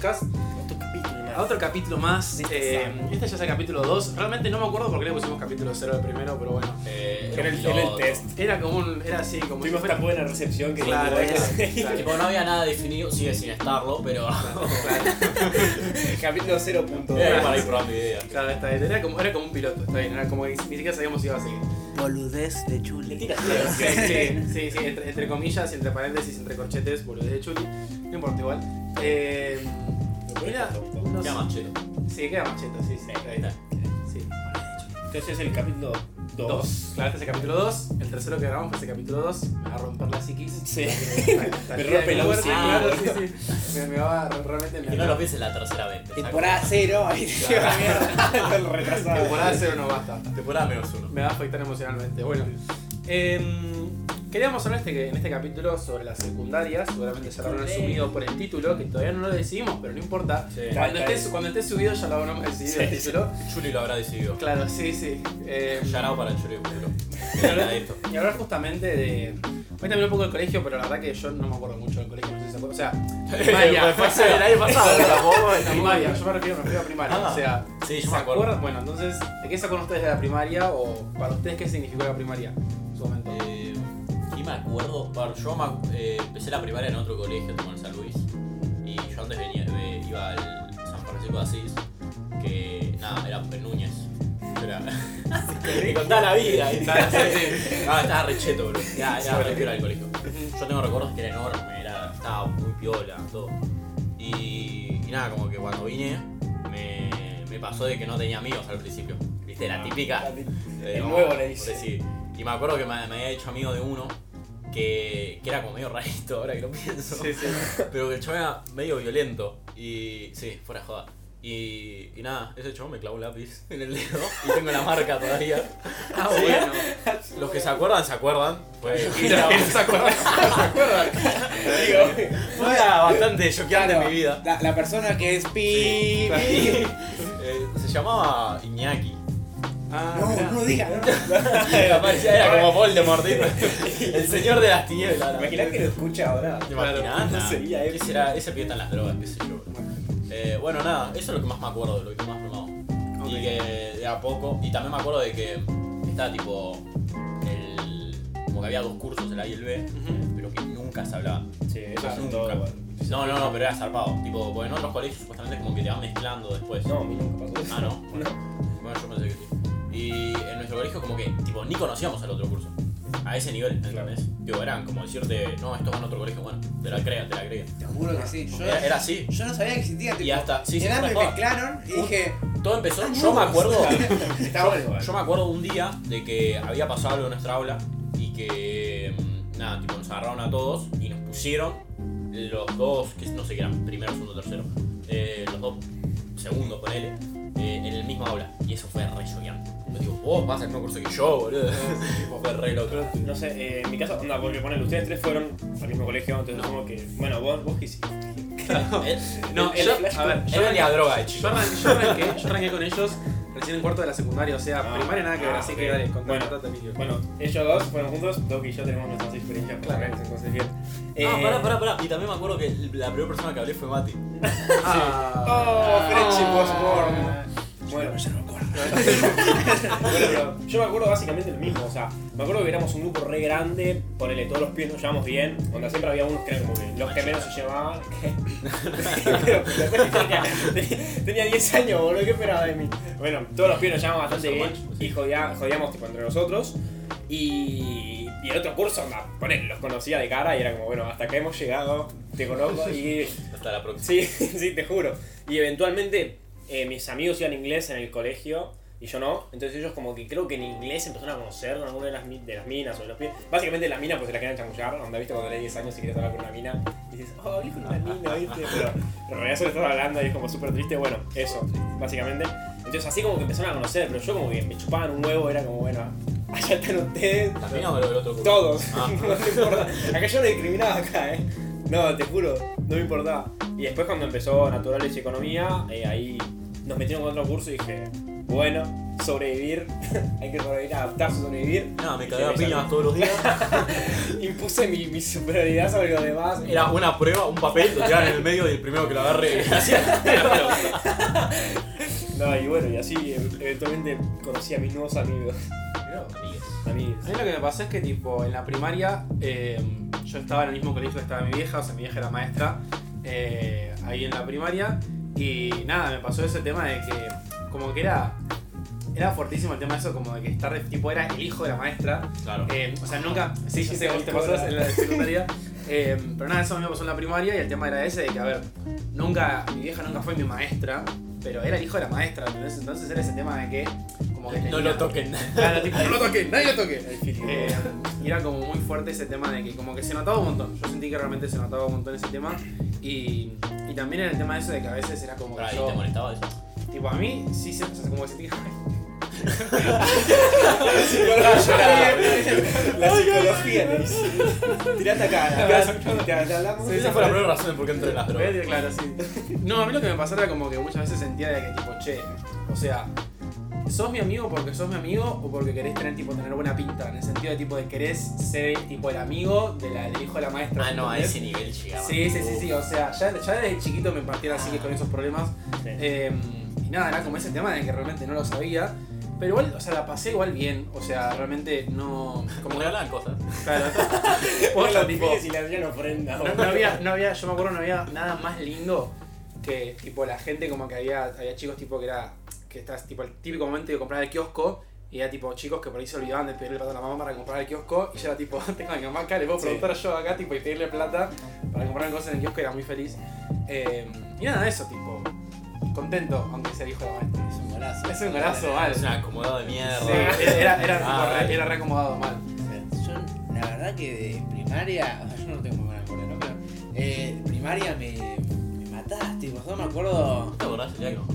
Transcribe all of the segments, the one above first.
podcast, Otro capítulo más. otro capítulo más. Sí, Eh, este ya es el capítulo 2. Realmente no me acuerdo por qué le pusimos capítulo 0 al primero, pero bueno. Eh, Era el, era el test. Era como un. Era así, como. si Tuvimos fuera- tan buena recepción que Claro, era- claro. Tipo, no había nada definido, sigue sin estarlo, pero. capítulo 0.2. Era para ir probando ideas. Claro, está bien. Era como, era como un piloto, está bien. Era como que ni siquiera sabíamos si iba a seguir. Boludez de Chuli. Sí, sí, sí, sí, entre, entre comillas, entre paréntesis, entre corchetes, boludez de chuli. No importa igual. Eh, mira, no Queda. Sí, queda macheta, sí, sí. Entonces es el capítulo 2. Dos. Claro, este es el capítulo 2. El tercero que grabamos fue ese capítulo 2. Me va a romper la psiquis. Sí. Me rompe la UCI. Claro, sí, sí. Me, me va a realmente me Y no lo pienses la tercera vez. Temporada 0, ahí te lleva mierda. el retrasado. Temporada 0 no basta. Temporada menos uno. Me va a afectar emocionalmente. Bueno, em, queríamos hablar este, en este capítulo sobre las secundarias. Seguramente ya lo habrán asumido por el título, que todavía no lo decidimos, pero no importa. Sí. Cuando esté, cuando esté subido ya lo habremos decidido Sí, el título. Chuli lo habrá decidido. Claro, sí, sí. Em, Yarao para el Chuli futuro. y hablar- justamente de. Hoy también un poco del colegio, pero la verdad que yo no me acuerdo mucho del colegio, no sé si se acuerda. O sea, primaria. Fue el año pasado, tampoco. primaria, yo me refiero, me refiero a primaria. Ah, o sea, Sí, yo ¿se me acuerdo. acuerdan? Bueno, entonces, ¿de qué se acuerdan ustedes de la primaria o para ustedes qué significó la primaria me acuerdo, yo me eh, empecé la primaria en otro colegio, como en San Luis, y yo antes venía, eh, iba al San Francisco de Asís, que nada, era en Núñez. Era... Me contaba la vida. Ah, estaba recheto, bro. Re piola el colegio. Yo tengo recuerdos que era enorme, era, estaba muy piola, todo. Y, y nada, como que cuando vine, me, me pasó de que no tenía amigos al principio. ¿Viste? La típica. Eh, El nuevo le dice. Y me acuerdo que me, me había hecho amigo de uno que, que era como medio rarito ahora que lo pienso. Sí, sí. Pero que el chabón era medio violento. Y sí, fuera de joda. Y, y nada, ese chabón me clavó un lápiz en el dedo y tengo la marca todavía. Ah, Sí. bueno. Los que se acuerdan, se acuerdan. Fue, Y los que no se acuerdan, se acuerdan. fue bastante choqueante en mi vida. La, la persona que es pi. Eh, se llamaba Iñaki. Ah, No, mirá. no digas, no. Aparecía, era como Voldemort, el señor de las tinieblas. Imaginá que lo escucha ahora. ¿Te imaginas? No sería ¿Qué épico. será? Ese pie está en las drogas, qué sé yo. Eh, bueno, nada, eso es lo que más me acuerdo, de lo que más me. Ok. Y que de a poco, y también me acuerdo de que estaba tipo, el, como que había dos cursos, el A y el B, pero que nunca se hablaba. Sí, eso es nunca. todo. No, no, no, pero era zarpado. Tipo, porque en otros colegios supuestamente como que te van mezclando después. No, a mí nunca pasó eso. Ah, no. Bueno, bueno, yo pensé que sí. Y en nuestro colegio como que, tipo, ni conocíamos al otro curso. A ese nivel, ¿entendés? Digo, eran como decirte, no, esto va en otro colegio, bueno, te la crea, te la crea. Te juro que sí. Yo, Era, era así. yo no sabía que existía. Y Tipo, hasta, sí, sí, fuera me mezclaron y dije. Todo empezó, Ah, yo me no. acuerdo, Está bueno igual. yo me acuerdo un día de que había pasado algo en nuestra aula y que, mm, nada, tipo, nos agarraron a todos y nos pusieron los dos, que no sé qué eran, primero, segundo, tercero, eh, los dos segundos, ponele, eh, en el mismo aula. Y eso fue re choqueante. Yo digo, vos vas al mismo curso que yo, boludo. fue re loco. No sé, eh, en mi caso, onda, porque ponele, ustedes tres fueron al mismo colegio, entonces No. supongo que. Bueno, vos, vos qué hiciste. No, yo, flash a ver, yo vendía arranqué, droga de yo, chico. yo, arranqué, yo arranqué con ellos recién en cuarto de la secundaria, o sea, Ah. primaria nada que ver, así Ah, que dale, contá, Bueno, contate, Emilio. Bueno, ellos dos fueron juntos, Doc y yo tenemos nuestras experiencias Claro. personales en conseguir. Ah, pará, pará, pará. Y también me acuerdo que la primera persona que hablé fue Mati. Ah. Oh, Frenchy Ah. Postborn. Bueno, ya no me acuerdo. Bueno, pero yo me acuerdo básicamente lo mismo, o sea, me acuerdo que éramos un grupo re grande, ponele todos los pies nos llevamos bien, donde siempre había unos que eran como que los que menos se llevaban. Pero, tenía, tenía 10 años, boludo, ¿qué esperaba de mí? Bueno, todos los pies nos llevamos bastante bien y jodía- jodíamos tipo entre nosotros. Y, y el otro curso, onda, ponele, los conocía de cara y era como, bueno, hasta acá hemos llegado, te conozco y Hasta la próxima. Sí, sí, te juro. Y eventualmente eh, mis amigos iban inglés en el colegio y yo no. Entonces ellos como que creo que en inglés empezaron a conocer con alguna de las, mi- de las minas o de los pies. Básicamente las minas pues se la quedan chamullar. Onda, viste cuando tenés 10 años y quieres hablar con una mina. Y dices, oh, hablé con una mina, viste. Pero en realidad solo estás hablando y es como súper triste. Bueno, eso, básicamente. Entonces así como que empezaron a conocer, pero yo como que me chupaban un huevo, era como, bueno, allá están ustedes. ¿La mina o el otro? Todos. Ah. no me importa. Acá yo no discriminaba acá, eh. No, te juro, no me importaba. Y después cuando empezó Naturales y Economía, eh, ahí nos metieron con otro curso y dije, bueno, sobrevivir, hay que sobrevivir, adaptarse, sobrevivir. No, me Y cagué a dije, piñas todos los días. Impuse mi, mi superioridad sobre los demás. Era una prueba, un papel, lo tiraban en el medio y el primero que lo agarre hacía. No, y bueno, y así e- eventualmente conocí a mis nuevos amigos. Amigos. A mí lo que me pasó es que, tipo, en la primaria, eh, yo estaba en el mismo colegio que estaba mi vieja, o sea, mi vieja era maestra, eh, ahí en la primaria, y nada, me pasó ese tema de que, como que era. Era fuertísimo el tema de eso, como de que estar, tipo, era el hijo de la maestra. Claro. Eh, o sea, nunca. Sí, yo sé, vos te pasó en la secundaria. Eh, pero nada, eso a mí me pasó en la primaria y el tema era ese de que, a ver, nunca. Mi vieja nunca fue mi maestra, pero era el hijo de la maestra, ¿entendés? Entonces era ese tema de que. Como que No lo toquen. Claro, tipo, no lo toquen, nadie lo toque. Eh, y era como muy fuerte ese tema de que como que se notaba un montón. Yo sentí que realmente se notaba un montón ese tema. Y, y también era el tema de eso de que a veces era como Pará, que ¿y yo, te molestaba eso? tipo a mí sí se, o sea, como que sentí que La psicología te dice. Tirate acá, acá te, te hablamos. Sí, Esa fue la primera razón de por qué entré en las drogas. decir claro, sí. No, a mí lo que me pasaba era como que muchas veces sentía de que tipo, che, o sea, ¿sos mi amigo porque sos mi amigo o porque querés tener tipo tener buena pinta? En el sentido de tipo de querés ser tipo el amigo de la- del hijo de la maestra. Ah, no, a ese nivel llegaba. Sí, sí, sí, sí, o sea, ya, ya desde chiquito me partía así que con esos problemas. Sí. Eh, y nada, era como ese tema de que realmente no lo sabía. Pero igual, o sea, la pasé igual bien. O sea, realmente no. Como que hablaban cosas. Claro. Tipo, y le hacían ofrenda. no, no había, no había, yo me acuerdo, no había nada más lindo que, tipo, la gente como que había, había chicos tipo que era, que estás, tipo, el típico momento de comprar el kiosco. Y era tipo chicos que por ahí se olvidaban de pedirle plata a la mamá para comprar el kiosco. Y yo era tipo, tengo a mi mamá acá, le puedo Sí. preguntar yo acá tipo, y pedirle plata para comprar cosas en el kiosco. Era muy feliz. Eh, y nada, eso, tipo, contento, aunque sea hijo de la maestra. Es un golazo. Es un golazo, mal. Es un acomodado de mierda. Sí, era, era, tipo, Ah, re, era re acomodado mal. Yo, la verdad que de primaria, o sea, yo no tengo muy buena memoria, ¿no? Pero eh, de primaria me, me mataste, tipo, yo me acuerdo. ¿No te acordás el día que nos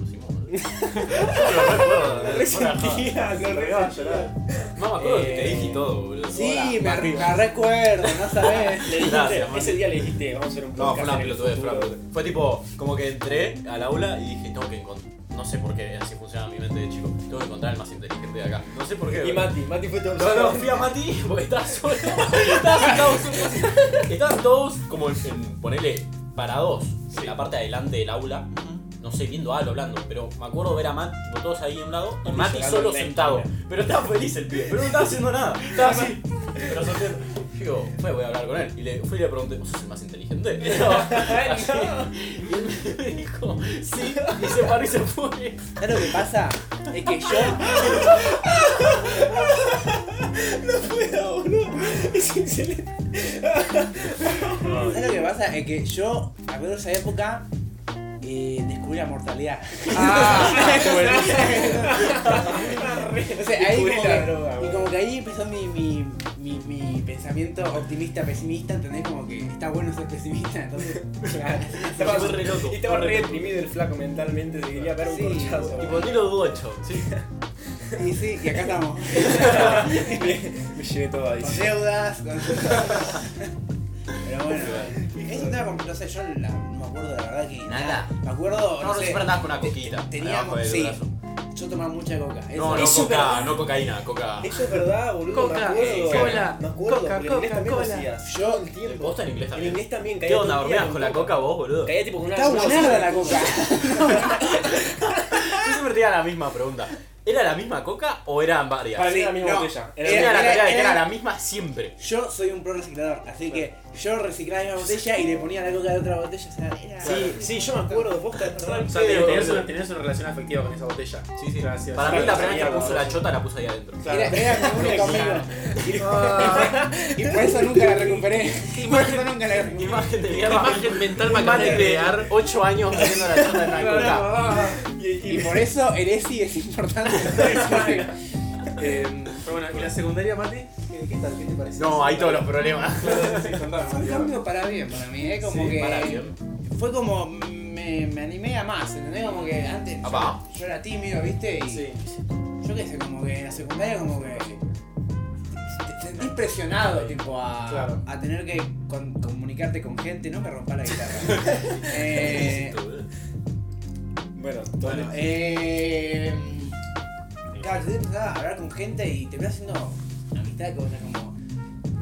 No me acuerdo que te Eh, dije todo, boludo. Sí, me, recuerdo, no sabes. Le dijiste, ese día le dijiste, vamos a hacer un No, fue podcast una pelotudez, fue una. Fue tipo, como que entré al aula y dije, tengo que encontrar. No sé por qué, así funciona mi mente de chico. Tengo que encontrar el más inteligente de acá. No sé por qué. Y. Mati, Mati fue tu No, no, fui a Mati porque estaba solo. Estaban sentados en- Estaban todos como en ponerle parados en la parte de adelante del aula. No sé, viendo algo, hablando. Pero me acuerdo ver a Mati, tipo, todos ahí a un lado, y Mati solo sentado. Pero estaba feliz el pibe, pero no estaba haciendo nada. Estaba así. Pero sonriendo. Digo, fue, voy a hablar con él. Y le fui y le pregunté, ¿vos sos el más inteligente? Y, yo, así. y él me dijo, sí, y se paró y se fue. ¿Sabes lo que pasa? Es que yo. Es excelente. ¿Sabes lo que pasa? Es que yo, me acuerdo de esa época, eh, descubrí la mortalidad. Ah, Entonces ahí Descubrí como la que, droga, y como que ahí empezó mi, mi, mi, mi pensamiento optimista, pesimista, ¿entendés? Como que está bueno ser pesimista, entonces. Estaba re loco, Y estaba re deprimido el flaco mentalmente, se quería ver un corchazo. Tipo, ni lo dudo, chavo. Sí. Y sí, y acá estamos. me llevé todo ahí. Con deudas, con. Pero bueno, es un tema, com- no sé, yo la- no me acuerdo de la verdad que. Nada. Me acuerdo, No, no, no, sé. siempre andabas con una coquita. Teníamos, sí, yo tomaba mucha coca. No, eso- no Eso coca, verdad. no cocaína, coca. Eso es verdad, boludo. Coca, me acuerdo. cola, me acuerdo, coca, en coca, cola. hacías. Yo- el tiempo. ¿Vos en inglés En también? inglés también ¿Qué caía onda? el día ¿Dormías con la coca vos, boludo? Caía tipo con una Está una buenarda la coca. Yo siempre tenía la misma pregunta. ¿Era la misma coca o eran varias? Para mí Sí, era la misma no. botella. Era tenía la la era- era- era la misma siempre. Yo soy un pro reciclador, así que yo reciclaba la misma botella y le ponía la coca de otra botella. O sea, era. Sí, sí, yo me acuerdo, verdad. O sea, tenías una, tenías una relación afectiva con esa botella. Sí, sí. Gracias. Para mí la primera vez que mierda, puso la chota la puse ahí adentro. Claro. Era, era mi único amigo. Y por eso nunca la recuperé. Por eso nunca la recuperé. Imagen de Qué mierda. imagen mental me acabas de crear. 8 años haciendo la chota en la coca. Y por eso el ESI es importante. Eh, pero bueno, ¿y la secundaria, Mati? ¿Qué, qué tal? ¿Qué te parece? No, hay todos los problemas. Fue un cambio para bien para mí, ¿eh? Como Sí, que. para bien. Fue como. Me, me animé a más, ¿entendés? Como que antes. yo- era tímido, ¿viste? Y Sí. yo qué sé, como que en la secundaria, como que. te- Sentía ir presionado, tipo, a, Claro. a tener que con- comunicarte con gente, no me rompa la guitarra. eh, Bueno, bueno, entonces, eh, claro, te empezar a hablar con gente y te vas haciendo amistad que vos estás como.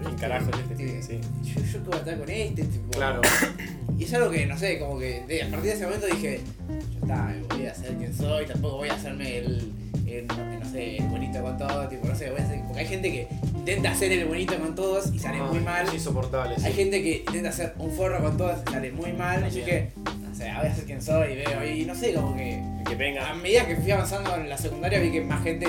¿quién carajo es este? Tipo, Sí. Yo, yo que voy a estar con este, tipo. Claro. Y es algo que, no sé, como que de- a partir de ese momento dije, ya está, voy a ser quien soy, tampoco voy a hacerme el, el, no, sé, el bonito con todo, tipo, no sé, voy a ser, porque hay gente que intenta hacer el bonito con todos y sale muy Ah, mal. Es insoportable. sí. Hay gente que intenta hacer un forro con todos y sale muy mal, así que, No sé, voy a ser quien soy y veo, y no sé, como que que a venga. medida que fui avanzando en la secundaria vi que más gente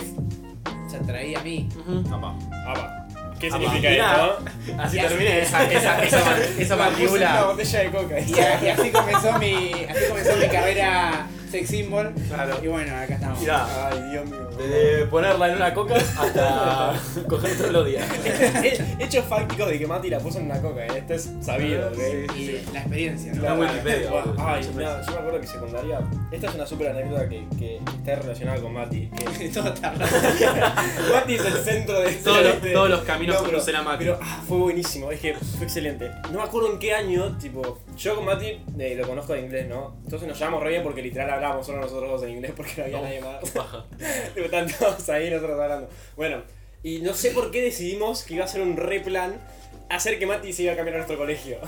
se atraía a mí. Apa. Apa. ¿Qué Apa. significa Mirá. esto? Así Y terminé esa, esa, esa, esa mandíbula. botella de coca. Y, a- y así comenzó mi, así comenzó mi carrera sex symbol. Claro. Y bueno, acá estamos. Mirá, Ay, Dios mío. desde ponerla en una coca hasta coger todos los días. Hechos fácticos de que Mati la puso en una coca, ¿eh? esto es sabido, ¿ok? Sí. Y la experiencia, ¿no? Está en Wikipedia, boludo. Ay, mira, yo me acuerdo que secundaria. Esta es una super anécdota que, que está relacionada con Mati. Que Todo tarde. Mati es el centro de Todos los- de- todos los caminos pero, conducen a Mati. Pero ah, fue buenísimo, es que fue excelente. No me acuerdo en qué año, tipo, yo con Mati eh, lo conozco de inglés, ¿no? Entonces nos llevamos re bien porque literal hablábamos solo nosotros dos en inglés porque no había nadie más. Están todos ahí nosotros hablando. Bueno, y no sé por qué decidimos que iba a ser un re plan hacer que Mati se iba a cambiar a nuestro colegio.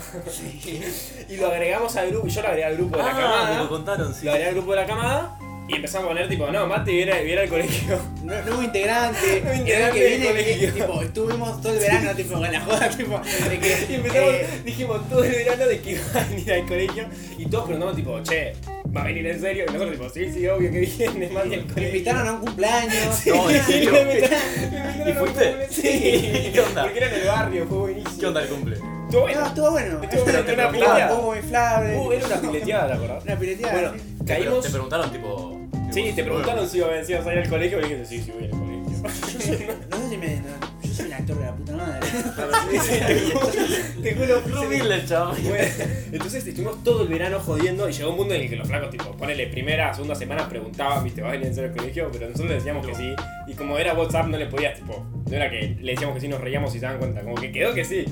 y lo agregamos al grupo, y yo lo agregué al grupo de la Ah, me camada. lo contaron, sí. Lo agregué al grupo de la camada y empezamos a poner tipo, no, Mati viene, viene al colegio. Nue- Nuevo integrante, Nuevo integrante que viene, colegio. tipo, estuvimos todo el verano, tipo, con la joda, tipo, de que Y empezamos, eh, dijimos todo el verano de que iba a venir al colegio y todos preguntamos tipo, che, ¿va a venir en serio? Y nosotros tipo, sí, sí, obvio que viene, Mati al me colegio. invitaron a un cumpleaños. No, ¿en serio? Me invitaron- me invitaron ¿Y a un fuiste? Sí. ¿Qué onda? Porque era en el barrio, fue buenísimo. ¿Qué onda el cumple? Estuvo bueno. No, estuvo bueno. Estuvo bueno, te una pileteada. Uh, era una pileteada, ¿te acordás? Una pileteada. Bueno, sí. Caímos. te preguntaron, tipo. Sí, te preguntaron si ibas a ir al colegio y dijiste, sí, sí, voy al colegio. Yo soy, no sé si me. no, yo soy un actor de la puta madre. Te juro, humilde el. Bueno, entonces estuvimos todo el verano jodiendo y llegó un punto en el que los flacos, tipo, ponele primera, segunda semana, preguntaban, viste, ¿vas a venir al colegio? Pero nosotros le decíamos que sí. Y como era WhatsApp, no le podías, tipo, no era que le decíamos que sí, nos reíamos y se daban cuenta. Como que quedó que sí.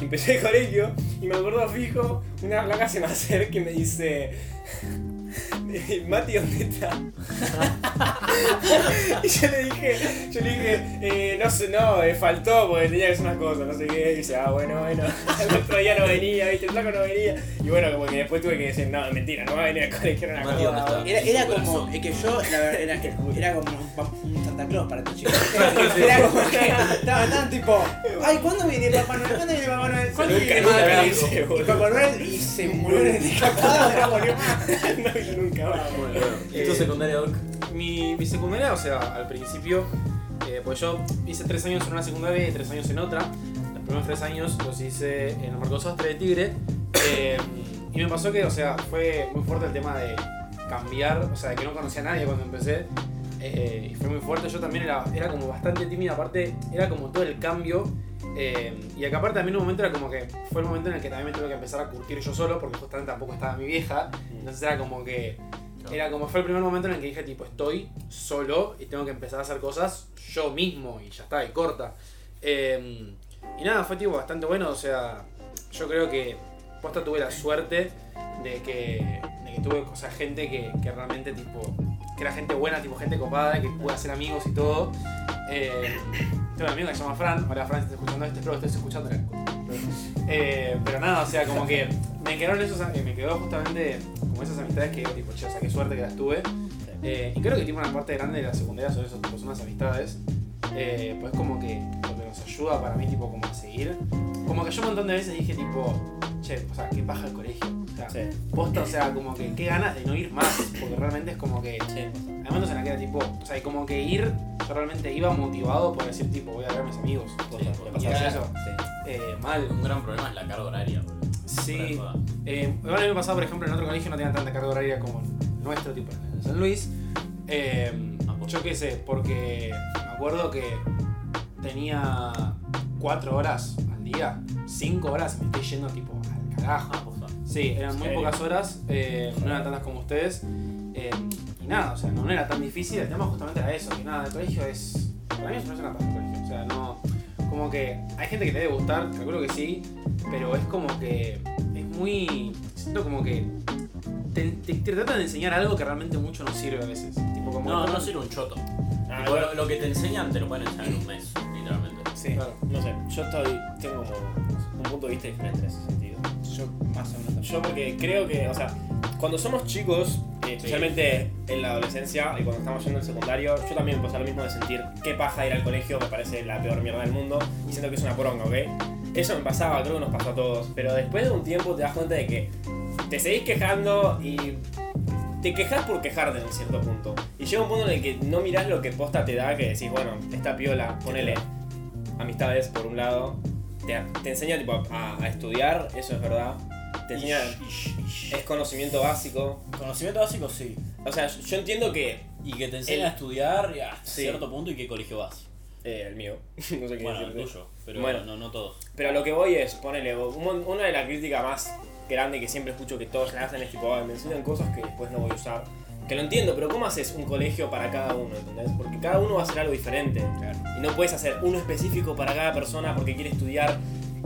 Empecé el colegio y me acuerdo fijo, una flaca se me acerca y me dice. Mati, ¿dónde está? y yo le dije, yo le dije, eh, no sé, no, eh, faltó porque tenía que hacer unas cosas, no sé qué. Y dice, ah, bueno, bueno, el otro día no venía, viste, el flaco no venía. Y bueno, como que después tuve que decir, no, mentira, no va a venir al colegio, era una Mati, ¿dónde cosa. está? Era, como. Es que yo, la verdad, era, que era como un, Santa Claus para estos chicos. Era como que. Estaban tan tipo. Ay, ¿cuándo viene Papá Noel? ¿Cuándo viene Papá Noel? ¿Cuándo viene Papá me Noel? Y boludo. Papá Noel y se murió en el no nunca Bueno, ¿y tu Eh, secundaria, Doc? Mi, mi secundaria, o sea, al principio, eh, pues yo hice tres años en una secundaria y tres años en otra. Los primeros tres años los hice en el Marco Sastre de Tigre. eh, y me pasó que, o sea, fue muy fuerte el tema de cambiar, o sea, de que no conocía a nadie cuando empecé. eh, y fue muy fuerte. Yo también era, era como bastante tímida, aparte, era como todo el cambio. Eh, y acá aparte también un momento era como que fue el momento en el que también me tuve que empezar a curtir yo solo, porque justamente tampoco estaba mi vieja. Entonces era como que era como fue el primer momento en el que dije, tipo, estoy solo y tengo que empezar a hacer cosas yo mismo y ya está, y corta. Eh, y nada, fue tipo bastante bueno, o sea, yo creo que posta tuve la suerte de que, de que tuve o sea, gente que, que realmente tipo, que era gente buena, tipo gente copada, que pude hacer amigos y todo. Eh, tengo un amigo que se llama Fran, ahora Fran, si estás escuchando esto, espero que estés escuchando. Eh, pero nada, o sea, como que me quedaron esos, eh, me quedó justamente como esas amistades que tipo, che, o sea, qué suerte que las tuve. Eh, y creo que tipo una parte grande de la secundaria son esos, tipo, son las amistades. Eh, pues como que lo que nos ayuda para mí, tipo, como a seguir. Como que yo un montón de veces dije, tipo, che, o sea, qué paja el colegio. O sea, Sí. posta, o sea, como que qué ganas de no ir más. Porque realmente es como que. Sea, y como que ir, yo realmente iba motivado por decir, tipo, voy a ver a mis amigos. Sí, y claro. eso, eh, mal. Un gran problema es la carga horaria. Sí. Eh, mí me pasaba, por ejemplo, en otro colegio no tenían tanta carga horaria como nuestro, tipo en el San Luis. Eh, yo qué sé, porque me acuerdo que tenía 4 horas al día, 5 horas me estoy yendo tipo al carajo. Ah. Sí, eran muy pocas horas, eh, no eran tantas como ustedes. eh, y nada, o sea, no, no era tan difícil. El tema justamente era eso, que nada, el colegio es. Para mí es una paja el colegio. O sea, no. como que hay gente que le debe gustar, calculo que sí, pero es como que es muy. Siento como que te, te, te tratan de enseñar algo que realmente mucho no sirve a veces. Tipo, como No, no sirve un choto. Ah, lo, lo que te enseñan te lo pueden enseñar en un mes, literalmente. Sí, Claro. no sé, yo estoy, tengo un punto de vista diferente en ese sentido. Yo más o menos. Yo porque creo que, o sea, cuando somos chicos, eh, especialmente en la adolescencia y cuando estamos yendo al secundario, yo también me pasa lo mismo de sentir qué paja ir al colegio, me parece la peor mierda del mundo y siento que es una poronga, ¿ok? Eso me pasaba, creo que nos pasó a todos, pero después de un tiempo te das cuenta de que te seguís quejando y te quejas por quejarte en cierto punto. Y llega un punto en el que no mirás lo que posta te da, que decís, bueno, esta piola, ponele amistades por un lado, te, te enseña tipo a, a estudiar, eso es verdad. Te es conocimiento básico. Conocimiento básico sí. O sea, yo entiendo que Y que te enseña El- a estudiar hasta Sí. cierto punto y qué colegio vas. eh, el mío, no sé qué Bueno, el decirte. tuyo, pero Bueno. no, no todos. Pero a lo que voy es, ponele, una de las críticas más grandes que siempre escucho que todos hacen es tipo, "Ay, me enseñan cosas que después no voy a usar. Que lo entiendo, pero ¿cómo haces un colegio para cada uno? ¿Entendés? Porque cada uno va a hacer algo diferente. Y no puedes hacer uno específico para cada persona porque quiere estudiar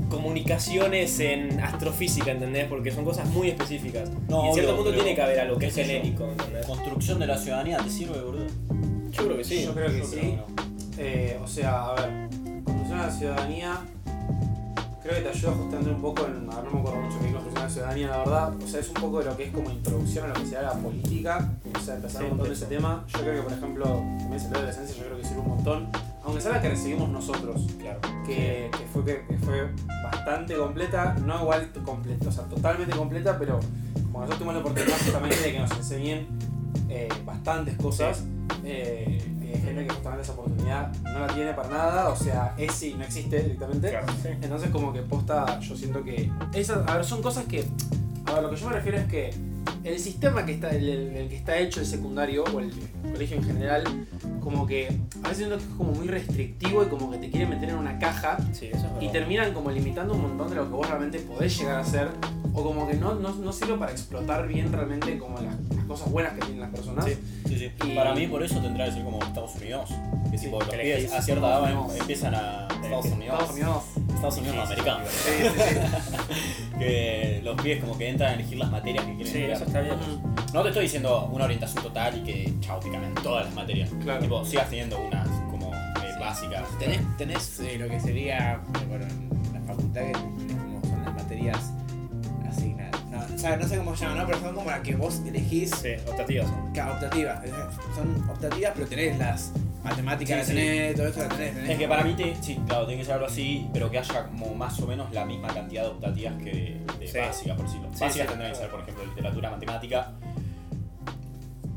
comunicaciones en astrofísica, ¿entendés? Porque son cosas muy específicas. No, y en cierto obvio, punto pero- tiene que haber algo que es genérico, ¿entendés? Construcción de la ciudadanía, ¿te sirve, boludo? Yo creo que sí. Yo creo que Yo sí. creo que no. Eh, o sea, a ver, construcción de la ciudadanía, creo que te ayuda justamente un poco en. A ver, no me acuerdo mucho qué es construcción de la ciudadanía, la verdad. O sea, es un poco de lo que es como introducción a lo que será la política. O sea, empezar Sí, un montón de ese tema. Yo creo que, por ejemplo, también se de adolescencia, yo creo que sirve un montón. Aunque sea la que recibimos nosotros, Claro. que, que fue, que, que fue bastante completa, no igual completa, o sea, totalmente completa, pero como nosotros tuvimos la oportunidad justamente de que nos enseñen eh, bastantes cosas, eh, hay gente que justamente esa oportunidad no la tiene para nada, o sea, es sí, no existe directamente. Claro, sí. Entonces como que posta, yo siento que esas, a ver, son cosas que, a ver, lo que yo me refiero es que el sistema que está, el, que está hecho el secundario o el colegio en general, como que a veces siento que es como muy restrictivo y como que te quiere meter en una caja Sí, eso es verdad. y terminan como limitando un montón de lo que vos realmente podés llegar a hacer o como que no, no, no sirve para explotar bien realmente como las, las cosas buenas que tienen las personas. Sí. Sí, sí. Y- Para mí, por eso tendrá que ser como Estados Unidos. Que Sí, tipo, los elegís. a cierta edad empiezan a Estados Unidos. Estados Unidos. Estados Unidos no, americano. Sí, sí, sí. Que los pibes como que entran a elegir las materias que quieren Sí, estudiar. eso está bien. No te estoy diciendo una orientación total y que chao, te cambian todas las materias. Claro. Tipo, sigas teniendo unas como eh, Sí. básicas. Tenés, tenés eh, lo que sería, eh, bueno, en la facultad que como son las materias o sea, no sé cómo se llaman, ¿no? Pero son como las que vos elegís Sí, optativas. son. Claro, optativas. Son optativas, pero tenés las matemáticas, Sí, la sí. tenés, todo eso la tenés. tenés Es que para mí, te, sí, claro, tiene que ser algo así, pero que haya como más o menos la misma cantidad de optativas que de, básicas, por decirlo. Sí, básicas sí. tendrán que ser, por ejemplo, literatura, matemática,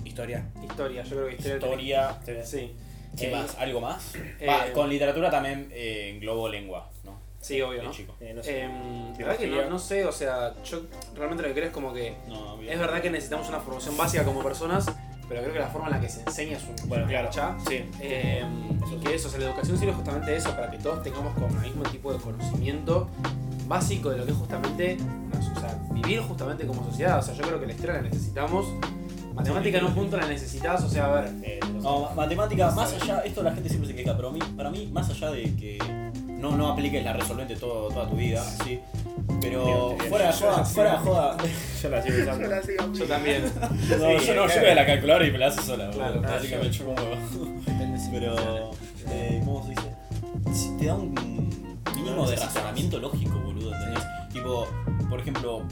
Historia. Historia, yo creo que historia. historia. Sí. ¿Qué Eh, más? ¿Algo más? eh, Va, con literatura también eh, englobo lengua. Sí, obvio, ¿no? chico. Eh, no sé. Em, la verdad que no, no sé, o sea, yo realmente lo que creo es como que No, es verdad que necesitamos una formación básica como personas, pero creo que la forma en la que se enseña es un Bueno, claro. garcha. Sí. Eh, y que eso, o sea, la educación sirve justamente eso, para que todos tengamos como el mismo tipo de conocimiento básico de lo que es justamente, o sea, vivir justamente como sociedad. O sea, yo creo que la historia la necesitamos. Matemática en un punto la necesitas, o sea, a ver, Eh, no matemática, más allá, esto la gente siempre se queja, pero a mí, para mí, más allá de que no, no apliques la resolvente todo, toda tu vida, ¿sí? Pero fuera de yo- joda, fuera de joda. Yo la sigo usando. yo también. No, Sí, yo no, yo claro. voy a la calculadora y me la hace sola, boludo. Claro, Así que yo- me chupo si Pero, eh, ¿cómo se dice? Si Te da un mínimo No de razonamiento lógico, boludo, ¿entendés? Tipo, por ejemplo,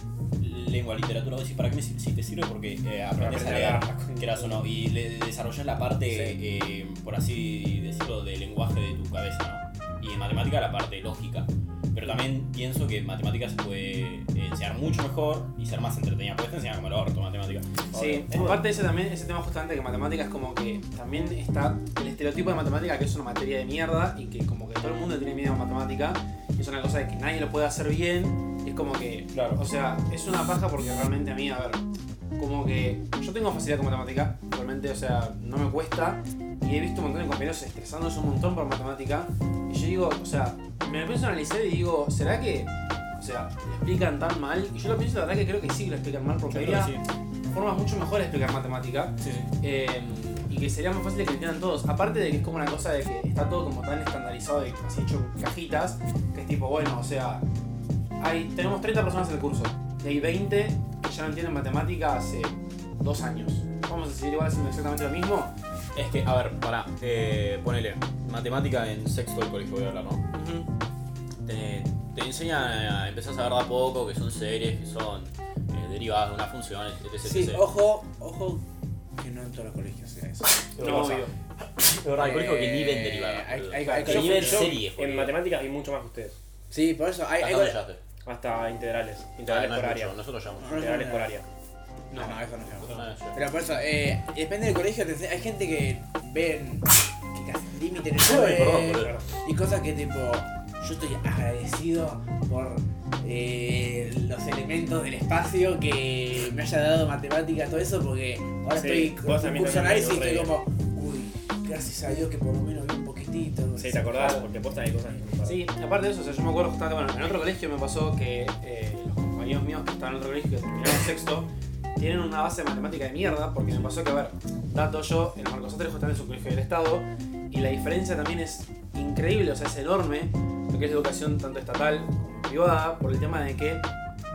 lengua, literatura, vos decís, ¿para qué me sirve? Sí, te sirve porque eh, aprendes a leer, quieras o no, y le desarrollas la parte, eh, por así decirlo, de lenguaje de tu cabeza, ¿no? Y en matemática la parte lógica. Pero también pienso que matemáticas se puede eh, enseñar mucho mejor y ser más entretenida. Puedes enseñar como el orto matemáticas. Sí, en parte ese también, ese tema justamente que matemática es como que también está el estereotipo de matemática que es una materia de mierda y que como que todo el mundo tiene miedo a matemática y es una cosa de que nadie lo puede hacer bien y es como que, Claro. o sea, es una paja porque realmente a mí, a ver, como que yo tengo facilidad con matemática, realmente, o sea, no me cuesta y he visto un montón de compañeros estresándose un montón por matemática y yo digo, o sea, me lo pienso analizar y digo, ¿será que, o sea, le explican tan mal? Y yo lo pienso, la verdad que creo que sí que lo explican mal porque había sí. formas mucho mejores de explicar matemática. Sí, eh, y que sería más fácil de que lo entiendan todos. Aparte de que es como una cosa de que está todo como tan estandarizado y así hecho cajitas, que es tipo, bueno, o sea, hay, tenemos 30 personas en el curso. Y hay 20 que ya no entienden matemática hace dos años. Vamos a decir igual haciendo exactamente lo mismo. Es que, a ver, para, eh, ponele, matemática en sexto del colegio voy a hablar, ¿no? Te, te enseñan, a, empezás a ver de a poco que son series, que son eh, derivadas de una función, etc. Sí, etc. ojo, ojo, que no en todos los colegios sea eso. No, obvio. De verdad, el colegio que ni ven Eh, derivadas. hay- boludo. hay- Que hay ni ven series, en matemáticas hay mucho más que ustedes. Sí, por eso hay, ¿Hasta hay? Hasta integrales. Ah, Integrales no por área. mucho, Nosotros llamamos. No, Integrales no, por no. área. No, no, eso no llegamos. Ah. Pero por eso, eh, depende del colegio, hay gente que ven que casi límite en el. Claro. y cosas que tipo, yo estoy agradecido por eh, los elementos del espacio que me haya dado matemática, todo eso, porque ahora Sí, estoy con curso análisis y estoy como, uy, gracias a Dios que por lo menos vi un poquitito. Sí, ¿te acordás? Porque posta hay cosas que. Sí, aparte de eso, o sea, yo me acuerdo justamente, bueno, en otro colegio me pasó que eh, los compañeros míos que estaban en otro colegio que terminaron sexto tienen una base de matemática de mierda, porque me pasó que, a ver, dato yo, el Marcos Atrejo está en su colegio del Estado, y la diferencia también es increíble, o sea, es enorme, lo que es educación tanto estatal como privada, por el tema de que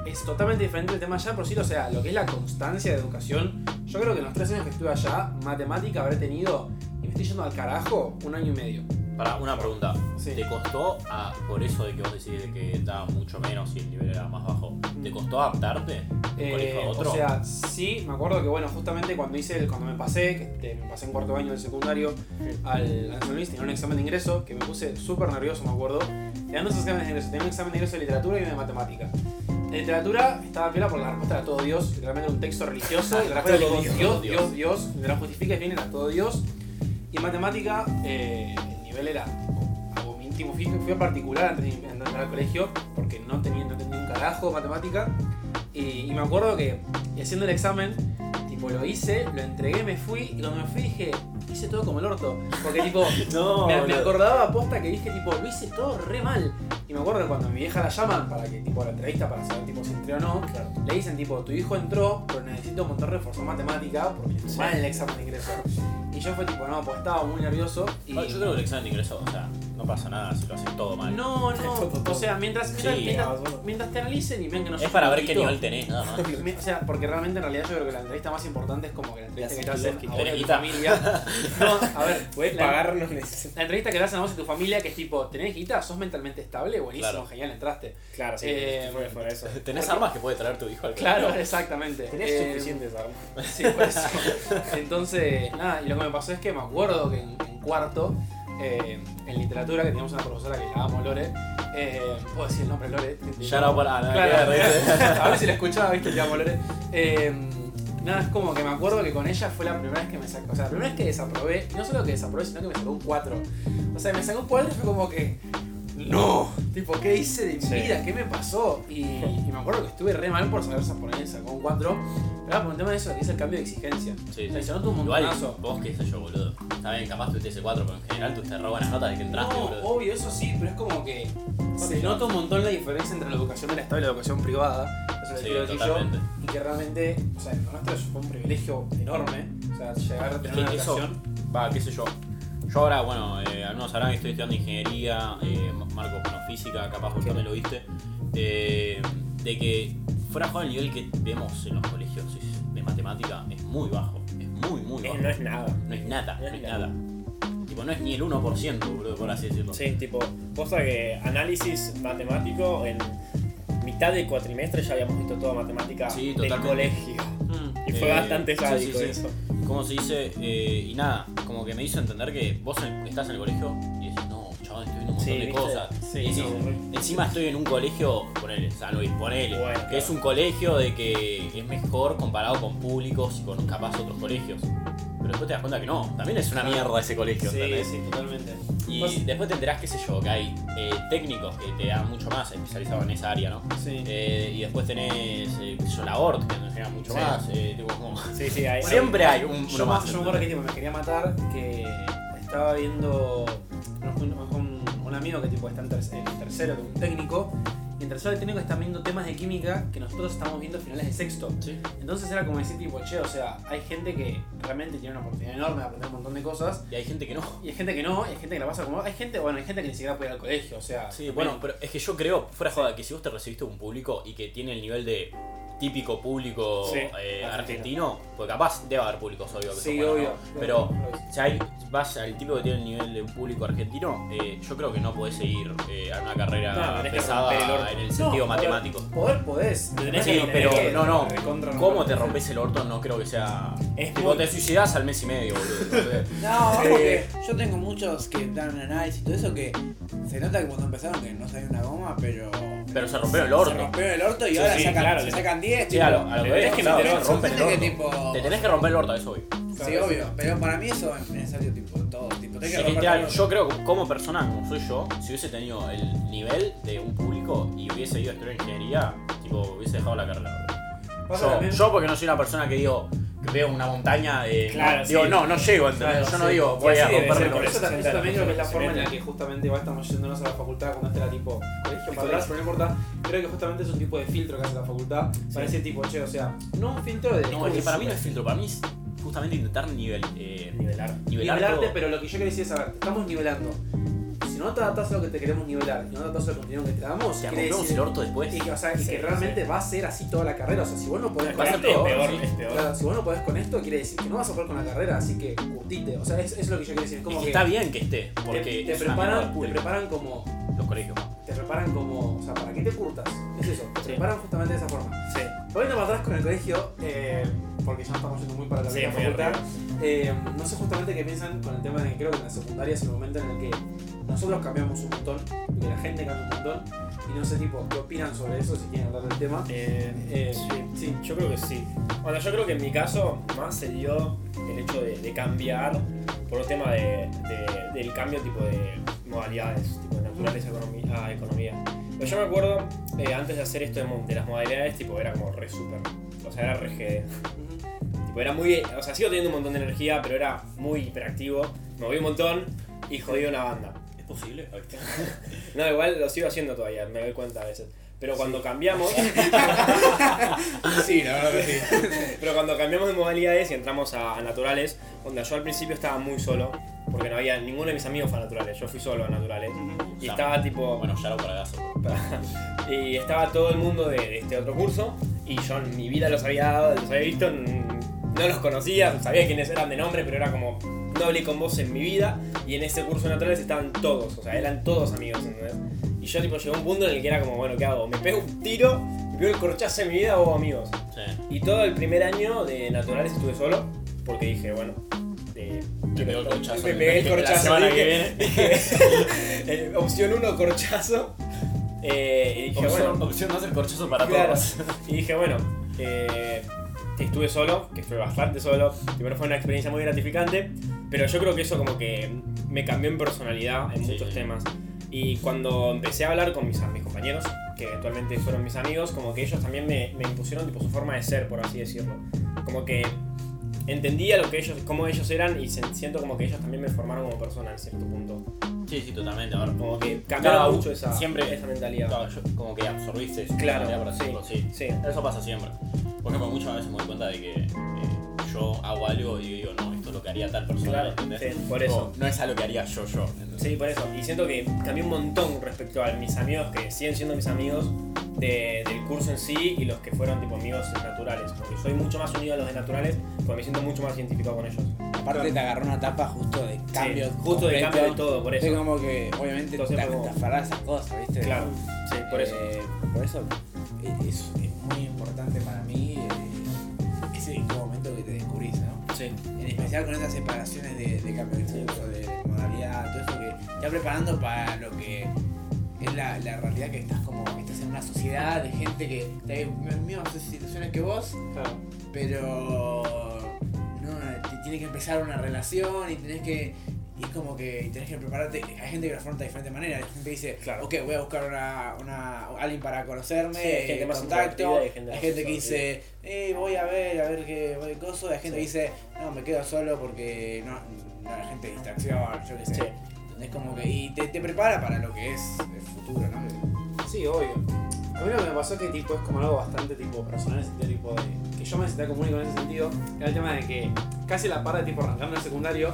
es totalmente diferente el tema allá, por sí, o sea, lo que es la constancia de educación, yo creo que en los tres años que estuve allá, matemática habré tenido, y me estoy yendo al carajo, un año y medio. Para una pregunta, Sí. ¿te costó, a- por eso de que vos decís de que daba mucho menos y el nivel era más bajo, ¿te costó adaptarte de Eh, colegio a otro? O sea, sí, me acuerdo que bueno, justamente cuando hice el- cuando me pasé, que este, me pasé en cuarto año del secundario al, al San Luis, tenía un examen de ingreso que me puse súper nervioso, me acuerdo. Tenía dos exámenes de ingreso, tenía un examen de ingreso de literatura y uno de matemática. En literatura estaba piola porque la respuesta era todo Dios, literalmente era un texto religioso, y la respuesta era Todo Dios, Dios. Dios, Dios, Dios, justifica bien, era todo Dios. Y en matemática, eh, el nivel era algo íntimo, fui, fui a particular antes de entrar al colegio, porque no tenía, no entendía un carajo de matemática. Y, y me acuerdo que haciendo el examen, tipo lo hice, lo entregué, me fui, y cuando me fui dije, hice todo como el orto. Porque tipo, no, me, acordaba posta que dije tipo, lo hice todo re mal. Y me acuerdo que cuando mi vieja la llaman para que tipo la entrevista para saber tipo si entré o no, Claro. le dicen tipo, tu hijo entró, pero necesito un montón de reforzar matemática porque fue mal el examen de ingreso. Y yo fue tipo, no, pues estaba muy nervioso. Y Ah, Yo creo que el examen de ingreso, o sea, no pasa nada si lo haces todo mal. no, no, o sea, mientras, mientras, Sí. mientras, bueno. mientras te analicen y ven que no es sos para un ver qué loquito, nivel tenés, nada más. O sea, porque realmente en realidad yo creo que la entrevista más importante es como que la entrevista que te hacen a vos y a tu familia. No, a ver, Puedes la- pagarnos La entrevista que le hacen a vos y tu familia, que es tipo, ¿tenés guita? ¿Sos mentalmente estable? Buenísimo, Claro. genial, entraste. Claro, sí. Eh, fue, fue eso. ¿Tenés armas que puede traer tu hijo al Claro, colegio? exactamente. Tenés Eh, suficientes armas. Sí, por eso. Entonces, nada, y lo que me pasó es que me acuerdo que en, en cuarto, eh, en literatura, que teníamos una profesora que la amo, Lore, eh, ¿puedo decir el nombre Lore? Ya no para nada. Claro, que a ver si la escuchaba, viste, te amo Lore. Eh, nada, es como que me acuerdo que con ella fue la primera vez que me sacó, o sea, la primera vez que desaprobé, y no solo que desaprobé, sino que me sacó un 4. O sea, me sacó un 4 y fue como que, no, tipo, ¿qué hice de mi Sí. vida? ¿Qué me pasó? Y, y me acuerdo que estuve re mal por saber poner sacó un 4, pero por un tema de eso, que es el cambio de exigencia. Sí, O sea, sí. se nota un Igual, montonazo. vos qué sé yo, boludo. Está bien, capaz tuviste ese 4, pero en general tuviste re buenas notas de que entraste, No, boludo. obvio, eso sí, pero es como que se nota un montón la diferencia entre la educación del Estado y la educación privada. Eso lo Sí, quiero decir yo. totalmente. Y que realmente, o sea, lo nuestro fue un privilegio enorme. O sea, llegar a Es tener una que eso, educación. va, qué sé yo. Yo ahora, bueno, eh, algunos sabrán que estoy estudiando ingeniería, eh, Marco, bueno, física, capaz vos también lo viste. eh, de que fuera joder el nivel que vemos en los colegios de matemática es muy bajo. Es muy, muy Eh, bajo. no es nada. No es nada, no no es es nada. nada. Tipo, no es ni el 1%, boludo, por así decirlo. Sí, tipo, cosa que análisis matemático en mitad del cuatrimestre ya habíamos visto toda matemática Sí, del totalmente. colegio. Mm. Y fue Eh, bastante sádico sí, sí. eso. ¿Cómo se dice? Eh, y nada, como que me hizo entender que vos estás en el colegio estoy viendo un montón Sí, de ¿viste? cosas. Sí, y decís, no, encima estoy en un colegio, ponele, San Luis, ponele, Bueno, que claro. es un colegio de que es mejor comparado con públicos y con capaz otros colegios. Pero después te das cuenta que no, también es una mierda ese colegio, Sí, ¿entendés? sí, totalmente. Y después te enterás, qué sé yo, que hay eh, técnicos que te dan mucho más especializados en esa área, ¿no? Sí. Eh, y después tenés, eh, qué sé yo, la ORT, que te enseña mucho Sí. más. eh, tipo, como- Sí, sí, hay. Siempre hay un, Yo, uno me- más. yo me acuerdo que tipo, me quería matar, que estaba viendo un, un- un amigo que tipo está en, terc- en tercero, es un técnico, y mientras yo el técnico están viendo temas de química que nosotros estamos viendo finales de sexto. Sí. Entonces era como decir, tipo, che, o sea, hay gente que realmente tiene una oportunidad enorme de aprender un montón de cosas. Y hay gente que no. Y hay gente que no, y hay gente que la pasa como. Hay gente, bueno, hay gente que ni siquiera puede ir al colegio, o sea. Sí, bueno, pero es que yo creo, fuera de joda, que si vos te recibiste un público y que tiene el nivel de típico público Sí, eh, argentino. porque capaz debe haber públicos, obvio, que Sí, obvio. ¿no? Pero si hay, vas al tipo que tiene el nivel de un público argentino, eh, yo creo que no podés seguir eh, a una carrera No, pesada el en el sentido No, matemático. Poder podés. Tenés Sí, que- pero que- no, no. ¿Cómo te rompes el orto? No creo que sea. Es tipo, muy- te suicidas al mes y medio, boludo. No, porque yo tengo muchos que dan análisis y todo eso que se nota que cuando empezaron que no sabían una goma, pero. Pero se rompieron el orto. Se rompieron el orto y Sí, ahora sí, sacan, claro, se sacan 10. Sí, a lo, a lo que ves, que claro, se rompen el orto. tipo. Te tenés que romper el orto, a eso voy. Sí, obvio, pero para mí eso es necesario, tipo, todo. Tipo, tenés que Es romper literal, yo creo que como persona, como soy yo, si hubiese tenido el nivel de un público y hubiese ido a estudiar ingeniería, tipo, hubiese dejado la carrera. Yo, yo porque no soy una persona que digo, veo una montaña, eh, Claro, no, digo, sí. no, no llego, ¿entendés? Claro, yo no sí. digo, voy a el por. Eso, eso 60 también creo que es la forma en la que justamente igual estamos yéndonos a la facultad cuando este era tipo colegio para atrás, pero no importa. Creo que justamente es un tipo de filtro que hace la facultad para decir tipo, che, o sea, no un filtro de No, es que para mí no es filtro, para mí es justamente intentar nivel, eh, Nivelar. nivelar nivelarte, todo. pero lo que yo quiero decir es, a ver, estamos nivelando. No te adaptas a lo que te queremos nivelar no te adaptas al contenido que te damos, Te el orto después. y que, o sea, y que sí. realmente va a ser así toda la carrera. O sea, si vos no podés con esto, Es peor, sí. es peor. claro, si vos no podés con esto, quiere decir que no vas a poder con la carrera, así que curtite. O sea, es, es lo que yo quiero decir. Que que está bien que esté, te, porque te es preparan, te como. los colegios. Te preparan como. O sea, ¿para qué te curtas? Es eso, te Sí. preparan justamente de esa forma. Sí. Volviendo para atrás con el colegio, eh, porque ya estamos yendo muy para la Sí, facultad. eh, no sé justamente qué piensan con el tema de que creo que en la secundaria es el momento en el que nosotros cambiamos un montón, y que la gente cambia un montón, y no sé, tipo, ¿qué opinan sobre eso? Si quieren hablar del tema. Eh, Eh, sí, sí. yo creo que sí. Bueno, yo creo que en mi caso más se dio el hecho de, de cambiar por el tema de, de- del cambio tipo de modalidades, tipo de naturales a economía. A economía. Pero yo me acuerdo, eh, antes de hacer esto de las modalidades, tipo era como re super. O sea, era re GD. Tipo, era muy. O sea, sigo teniendo un montón de energía, pero era muy hiperactivo. Me moví un montón y jodí una banda. ¿Es posible? No, igual lo sigo haciendo todavía, me doy cuenta a veces. Pero cuando cambiamos. Sí, la verdad que sí. Pero cuando cambiamos de modalidades y entramos a, a naturales, donde yo al principio estaba muy solo, porque no había ninguno de mis amigos fue a naturales, yo fui solo a naturales. Y Ya. estaba tipo. Bueno, ya lo para gaso. y estaba todo el mundo de, de este otro curso, y yo en mi vida los había dado, los había visto, n- no los conocía, sabía quiénes eran de nombre, pero era como. No hablé con vos en mi vida, y en ese curso de naturales estaban todos, o sea, eran todos amigos, ¿entendés? Y yo tipo llegó a un punto en el que era como, bueno, ¿qué hago? ¿Me pego un tiro? ¿Me pego el corchazo en mi vida o amigos? Sí. Y todo el primer año de naturales estuve solo, porque dije, bueno, eh, Me pegó el corchazo. Me pegué el La corchazo. semana dije- que viene. dije, eh, opción 1, corchazo. Eh, y dije, Opción, bueno, opción no hacer corchazo para claro. todos. Y dije, bueno, eh, estuve solo, que estuve bastante solo. Primero fue una experiencia muy gratificante, pero yo creo que eso como que me cambió en personalidad en Sí, muchos temas. Y cuando empecé a hablar con mis, mis compañeros, que eventualmente fueron mis amigos, como que ellos también me, me impusieron tipo su forma de ser, por así decirlo. Como que entendía lo que ellos, cómo ellos eran y siento como que ellos también me formaron como persona en cierto punto. Sí, sí, totalmente. A ver, Como que cambiaron uno mucho esa, siempre- esa mentalidad. Claro, yo- como que absorbiste eso. Claro, sí. decirlo, sí. Sí. Eso pasa siempre. Por ejemplo, muchas veces me doy cuenta de que eh, yo hago algo y digo, no, esto es lo que haría tal persona, Claro, ¿entendés? sí, por eso. No es algo que haría yo, yo. ¿entendés? Sí, por eso. Y siento que cambié un montón respecto a mis amigos que siguen siendo mis amigos de- del curso en sí y los que fueron tipo amigos naturales. Porque soy mucho más unido a los de naturales porque me siento mucho más identificado con ellos. Aparte te agarró una etapa justo de cambio. Sí, justo de cambio de todo, por Es eso. como que obviamente Entonces te, como- esas cosas, ¿viste? Claro, sí, por eso. Eh, por eso es, es- es muy Con esas separaciones de, de cambio de curso, de, de modalidad, todo eso que te va preparando para lo que es la, la realidad que estás como, estás en una sociedad de gente que está en las mismas situaciones que vos, Claro. pero no, te tiene que empezar una relación y tenés que y es como que tenés que prepararte. Hay gente que lo afronta de diferentes maneras hay gente que dice Claro. ok voy a buscar una, una alguien para conocerme Sí, hay gente más contacto. hay gente hay más gente que dice eh, voy a ver a ver qué voy coso hay gente que dice no me quedo solo porque no, no hay gente de distracción yo qué sé. Sí. es como que y te, te prepara para lo que es el futuro no Sí, obvio. A mí lo que me pasó que tipo es como algo bastante tipo personal en el sentido tipo de que yo me sentía como único en ese sentido, era el tema de que casi a la par de tipo arrancando el secundario,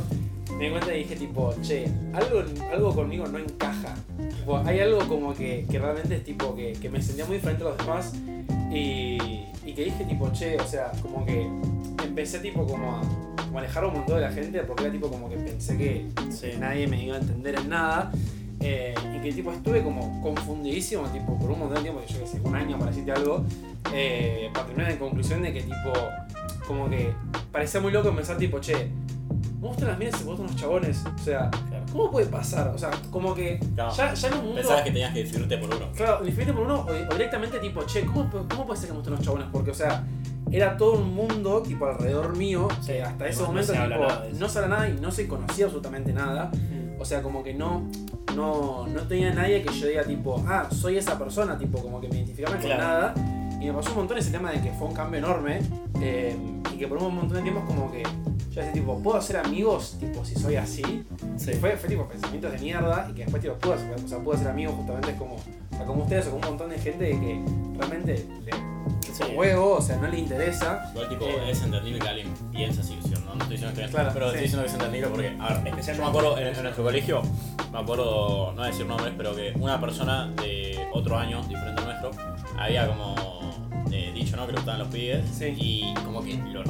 me di cuenta y dije tipo, che, algo, algo conmigo no encaja. Tipo, hay algo como que, que realmente es tipo que, que me sentía muy diferente a los demás y, y que dije tipo, che, o sea, como que empecé tipo como a, alejar un montón de la gente porque era tipo como que pensé que Sí. nadie me iba a entender en nada. eh, y que tipo estuve como confundidísimo tipo por un montón de tiempo, que yo que sé, un año para decirte algo, eh, para terminar en conclusión de que tipo, como que parecía muy loco pensar tipo, che, me gustan las minas y me gustan los chabones, o sea, Claro. ¿cómo puede pasar? O sea, como que Claro. ya, ya en un mundo... Pensabas que tenías que decidirte por uno. Claro, diferente por uno o, directamente tipo, che, ¿cómo, ¿cómo puede ser que me gusten los chabones? Porque, o sea, era todo un mundo tipo alrededor mío, Sí, que hasta ese no- no momento se tipo, no se habla nada y no se conocía absolutamente nada. O sea, como que no, no, no tenía nadie que yo diga tipo, ah, soy esa persona, tipo, como que me identificaba con nada. Y me pasó un montón ese tema de que fue un cambio enorme eh, y que por un montón de tiempos como que yo decía tipo, ¿puedo hacer amigos tipo si soy así? Sí. Fue, fue tipo pensamientos de mierda y que después tipo, pude, hacer- o sea, pude ser amigo justamente como, o sea, como ustedes o como un montón de gente que realmente le Sí. huevo, o sea, no le interesa. Igual tipo, Eh. es entendible que alguien piense así, ¿sí? no, no estoy diciendo que Claro, pero estoy diciendo que es entendible porque, a ver, Especialmente- yo me acuerdo en, en nuestro colegio, me acuerdo, no voy a decir nombres, pero que una persona de otro año, diferente al nuestro, había como eh, dicho, ¿no? Que le gustaban los pibes y como que lo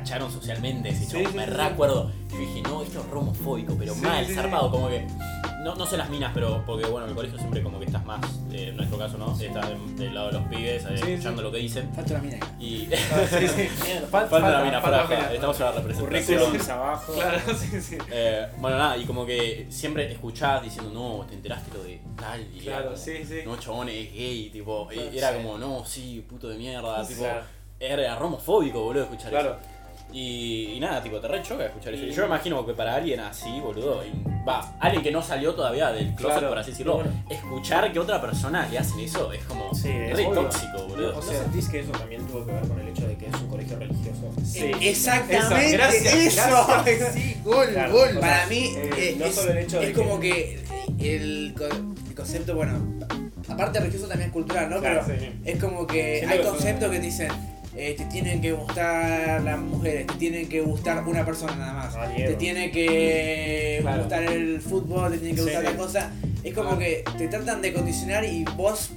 retacharon socialmente, ese Sí, chabón, sí, me sí, recuerdo. Yo dije, no, esto es homofóbico, pero Sí, mal, sí, sí. zarpado, como que. No, no sé las minas, pero porque bueno, en el colegio siempre como que estás más, eh, en nuestro caso, ¿no? Estás del, del lado de los pibes, eh, Sí, escuchando sí. lo que dicen. Falta una mina. Y sí, sí. Fal- falta la mina, mina. estamos en la representación. Abajo. Claro, sí, sí. Eh, bueno, nada, y como que siempre escuchás diciendo, no, te enteraste lo de tal, y Claro, como, sí, sí. no, chabón, es gay, tipo, Claro, era sí. como, no, sí, puto de mierda, tipo, Claro. era romofóbico, boludo, escuchar Claro. eso. Y, y nada, tipo, te re choca escuchar eso. Y- yo me imagino que para alguien así, boludo, y- va, alguien que no salió todavía del closet, Claro. por así decirlo, Bueno. escuchar que otra persona le hacen eso es como Sí, es re obvio. tóxico, boludo. O ¿No sea- sentís que eso también tuvo que ver con el hecho de que es un colegio religioso? Sí. Eh, Exactamente Esa, gracias, eso. gracias. Sí, gol, Claro, gol. o sea, Para mí eh, eh, no es, solo el hecho de es que- como que el, co- el concepto, bueno, aparte religioso también es cultural, ¿no? Claro, Pero sí. es como que Siento hay que son- conceptos que te dicen eh, te tienen que gustar las mujeres, te tienen que gustar una persona nada más, Ah, te tiene que Claro. gustar el fútbol, te tiene que Sí. gustar la cosa. Es como Claro. que te tratan de condicionar y vos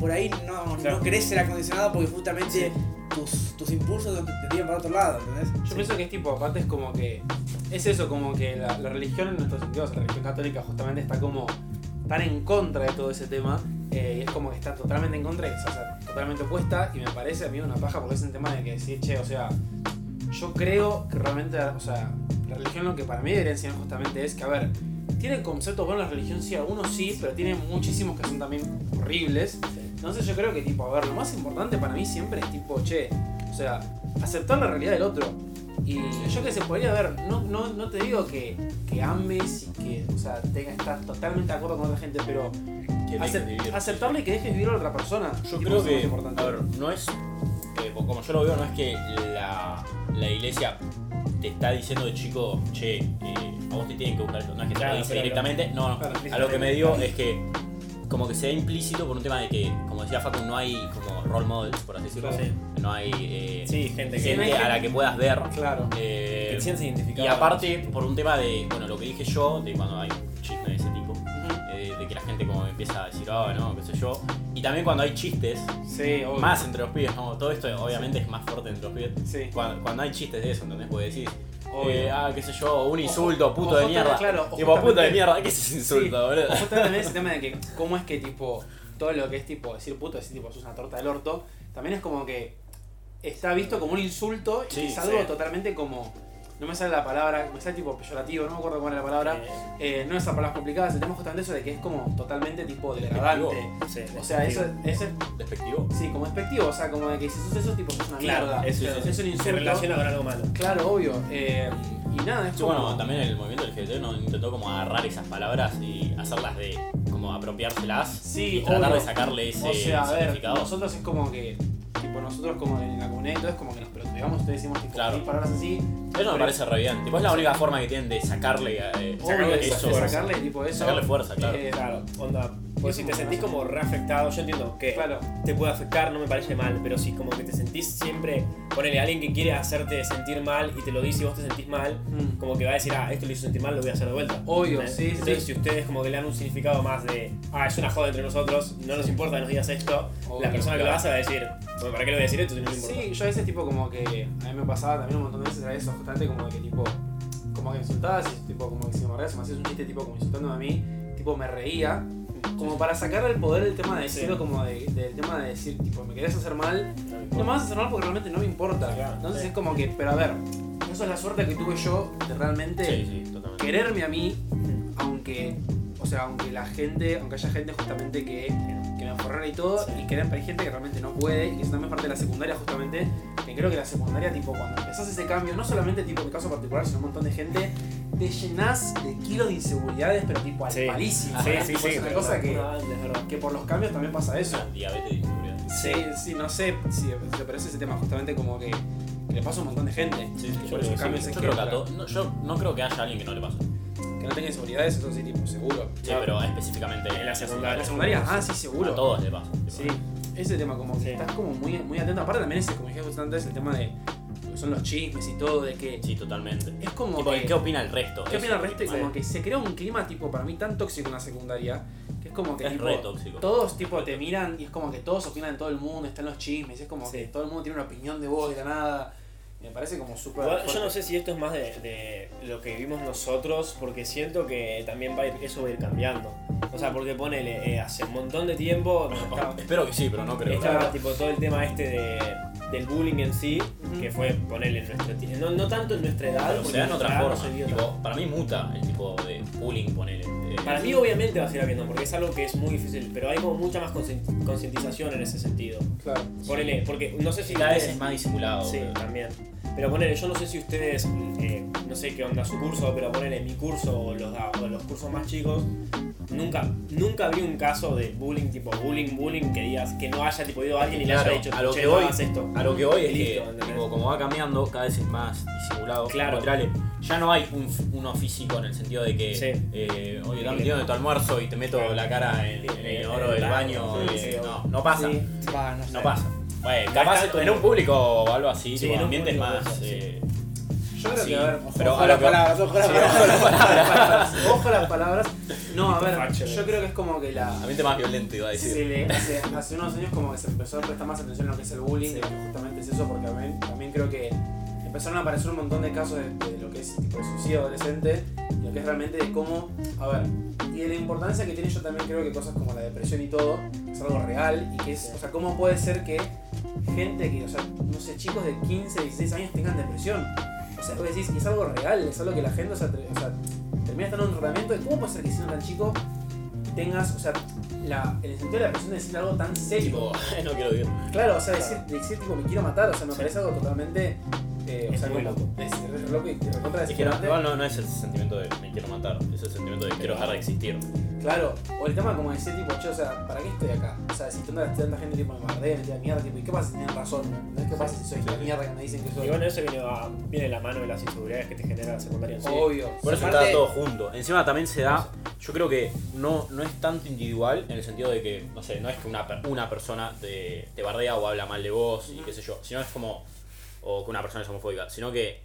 por ahí no, Claro. no querés ser acondicionado porque justamente tus, tus impulsos te, tiran para otro lado, ¿entendés? Yo pienso que es tipo, aparte es como que. Es eso, como que la, la religión en nuestros sentidos, la religión católica justamente está como tan en contra de todo ese tema. eh, y es como que está totalmente en contra y o sea, totalmente opuesta. Y me parece a mí una paja porque es un tema de que decir, che, o sea, yo creo que realmente, o sea, la religión lo que para mí debería enseñar justamente es que, a ver, tiene conceptos buenos la religión, sí, algunos sí, pero tiene muchísimos que son también horribles. Entonces yo creo que, tipo, a ver, lo más importante para mí siempre es, tipo, che, o sea, aceptar la realidad del otro. Y yo que se podría ver, no, no, no te digo que, que ames y que, o sea, estás totalmente de acuerdo con otra gente, pero Que dejes acep- de vivir. aceptarle que dejes vivir a otra persona. Yo creo que, importante. a ver, no es, eh, como yo lo veo, no es que la, la iglesia te está diciendo de chico, che, eh, a vos te tienen que buscar esto. No es que te Claro, lo dice directamente, no, no. A lo que me digo es que como que se da implícito por un tema de que, como decía Facu, no hay como role models, por así decirlo. Sí. No hay eh, Sí, gente que, gente a la que puedas ver. Claro. eh, que te sientes identificado. y aparte, por un tema de, bueno, lo que dije yo, de cuando hay chisme de ese tipo, de que la gente como empieza a decir, ah, no, qué sé yo. Y también cuando hay chistes, Sí, más entre los pibes, ¿no? Todo esto obviamente es más fuerte entre los pibes. Sí. Cuando, cuando hay chistes de eso, ¿entendés? Puedes decir, eh, ah, qué sé yo, un insulto, puto o de mierda. claro, tipo, puto de mierda, ¿qué es ese insulto, boludo? o también ese tema de que cómo es que tipo todo lo que es tipo decir puto, decir tipo sos una torta del orto, también es como que está visto como un insulto y es algo totalmente como no me sale la palabra, me sale tipo peyorativo, no me acuerdo cuál era la palabra. Eh, no esas palabras complicadas, el tema es justamente eso de que es como totalmente tipo degradante. Sí, O sea, eso es, es Despectivo. sí, como despectivo, o sea, como de que si sos eso, tipo sos una Claro, mierda. eso, es un se insulto. relaciona con algo malo. Claro, obvio. Eh, y nada, es Sí, como. bueno, también el movimiento LGBT no intentó como agarrar esas palabras y hacerlas de como apropiárselas Sí, y tratar obvio. de sacarle ese O sea, a ver, nosotros es como que, tipo, nosotros como en la comunidad y todo es como que nos, pero digamos, ustedes decimos tipo Claro. palabras así. Eso me parece re bien. Tipo, es la única forma que tienen de sacarle, eh, Obvio, Sacarle eso. de sacarle tipo eso. Sacarle fuerza, claro. Eh, Claro, onda. Eso si te sentís como reafectado, yo entiendo que Claro. te puede afectar, no me parece mal, pero si como que te sentís siempre, ponele a alguien que quiere hacerte sentir mal y te lo dice y vos te sentís mal, Mm. como que va a decir, ah, esto lo hizo sentir mal, lo voy a hacer de vuelta. Obvio, ¿Entendés? sí, sí, Entonces, sí. si ustedes como que le dan un significado más de, ah, es una joda entre nosotros, no nos importa que nos digas esto, Obvio, la persona que lo hace va a decir, bueno, ¿para qué le voy a decir esto si no le importa? Sí, yo a veces tipo como que a mí me pasaba también un montón de veces era eso, como de que tipo, como que me insultabas tipo como que si me o me hacías un chiste tipo como insultándome a mí, tipo me reía, como para sacarle el poder el tema de decirlo Sí. como de, del tema de decir, tipo, me querés hacer mal, no me vas a hacer mal porque realmente no me importa. Claro, Entonces sí. es como que, pero a ver, eso es la suerte que tuve yo de realmente Sí, quererme a mí, aunque, o sea, aunque la gente, aunque haya gente justamente que, que me forrara y todo, Sí. y pero hay gente que realmente no puede, y eso también es parte de la secundaria justamente, que creo que la secundaria, tipo, cuando empezás ese cambio, no solamente tipo en mi caso particular, sino un montón de gente, te llenás de kilos de inseguridades, pero tipo al Sí. palísimo. Sí, ¿verdad? sí, sí, es una cosa que, que por los cambios también pasa eso. Diabetes de inseguridad. Sí, sí, no sé, sí, pero es ese tema justamente como que, que le pasa a un montón de gente. Sí, yo creo que creo que a to- no, yo no creo que haya alguien que no le pase. Que no tenga inseguridades, eso sí, tipo, seguro. Sí, pero específicamente En la secundaria. La secundaria, ah, sí, A seguro. todos le pasa. Sí, ese tema como que Sí. estás como muy, muy atento. Aparte también ese, como dije antes, el tema de lo que son los chismes y todo, de que Sí, totalmente. es como Tipo, que... ¿Qué opina el resto? ¿Qué Eso opina el es resto? Y como que se crea un clima tipo para mí tan tóxico en la secundaria, que es como que Es tipo, re tóxico. todos tipo te miran y es como que todos opinan de todo el mundo, están los chismes, es como Sí. que todo el mundo tiene una opinión de vos de la nada. Me parece como súper... Yo no sé si esto es más de, de lo que vivimos nosotros, porque siento que también va a ir, eso va a ir cambiando. O sea, porque ponele, eh, hace un montón de tiempo estaba, Espero que sí, pero no creo. estaba Claro. tipo todo el tema este de, del bullying en sí, Ujú. que fue ponerle en no, no tanto en nuestra edad, Pero porque se da en otra no forma. se vio Tipo, para mí muta el tipo de bullying, ponele. Eh, Para mí obviamente va a seguir habiendo, porque es algo que es muy difícil, pero hay como mucha más concientización en ese sentido. Claro. Ponele, porque no sé si cada vez es más disimulado. Sí, eh. también. Pero ponele, yo no sé si ustedes, eh, no sé qué onda su curso, pero ponele mi curso o los, o los cursos más chicos, nunca, nunca vi un caso de bullying, tipo bullying, bullying, que digas que no haya tipo ido alguien y Claro, le haya dicho, a lo "Che, que no voy- hagas esto. A lo que voy es Listo, que, tipo, como va cambiando, cada vez es más disimulado. Claro. Ya no hay un, uno físico en el sentido de que, Sí. eh, oye, dame dinero de tu almuerzo y te meto la cara en, en el inodoro del baño. Sí, eh, sí, no, no pasa. Sí. Va, no sé. No pasa. Bueno, capaz en un público o algo así, Sí, tipo, en ambientes más. eh, Yo creo Sí, que, a ver, pero ojo a las palabras, ojo a las Sí, palabras. ojo a las palabras. No, a ver, yo creo que es como que la... ambiente más violento, iba a Se decir. le- hace, hace unos años como que se empezó a prestar más atención a lo que es el bullying, Sí. y que justamente es eso, porque también, también creo que empezaron a aparecer un montón de casos de, de lo que es tipo de suicidio adolescente, que es realmente de cómo, a ver, y de la importancia que tiene yo también creo que cosas como la depresión y todo, es algo real, y que es, o sea, cómo puede ser que gente que, o sea, no sé, chicos de 15, 16 años tengan depresión. O sea, vos decís, es algo real, es algo que la gente, o sea, o sea, termina estando en un tratamiento, y cómo puede ser que siendo tan chico tengas, o sea, la, el sentido de la presión de decir algo tan serio. Tipo, no quiero vivir. Claro, o sea, decir, decir tipo, me quiero matar, o sea, me Sí. parece algo totalmente. Eh, o Es sea, muy loco. Es, es loco y y recontra Es que no, igual no, no es el sentimiento de me quiero matar, es el sentimiento de quiero dejar de existir. Claro, o el tema como decir, tipo, che, o sea, ¿para qué estoy acá? O sea, si tanta, tanta gente tipo, me bardea, me tira mierda, tipo, ¿y qué pasa si tienen razón? ¿no? ¿Qué pasa si soy esta mierda que me dicen que soy? Y bueno, eso viene, a- viene de la mano de las inseguridades que te genera la secundaria en sí. Obvio. Por eso Aparte- está todo junto. Encima también se da, yo creo que no, no es tanto individual en el sentido de que, no sé, no es que una, una persona te, te bardea o habla mal de vos y qué sé yo, sino es como, o que una persona es homofóbica, sino que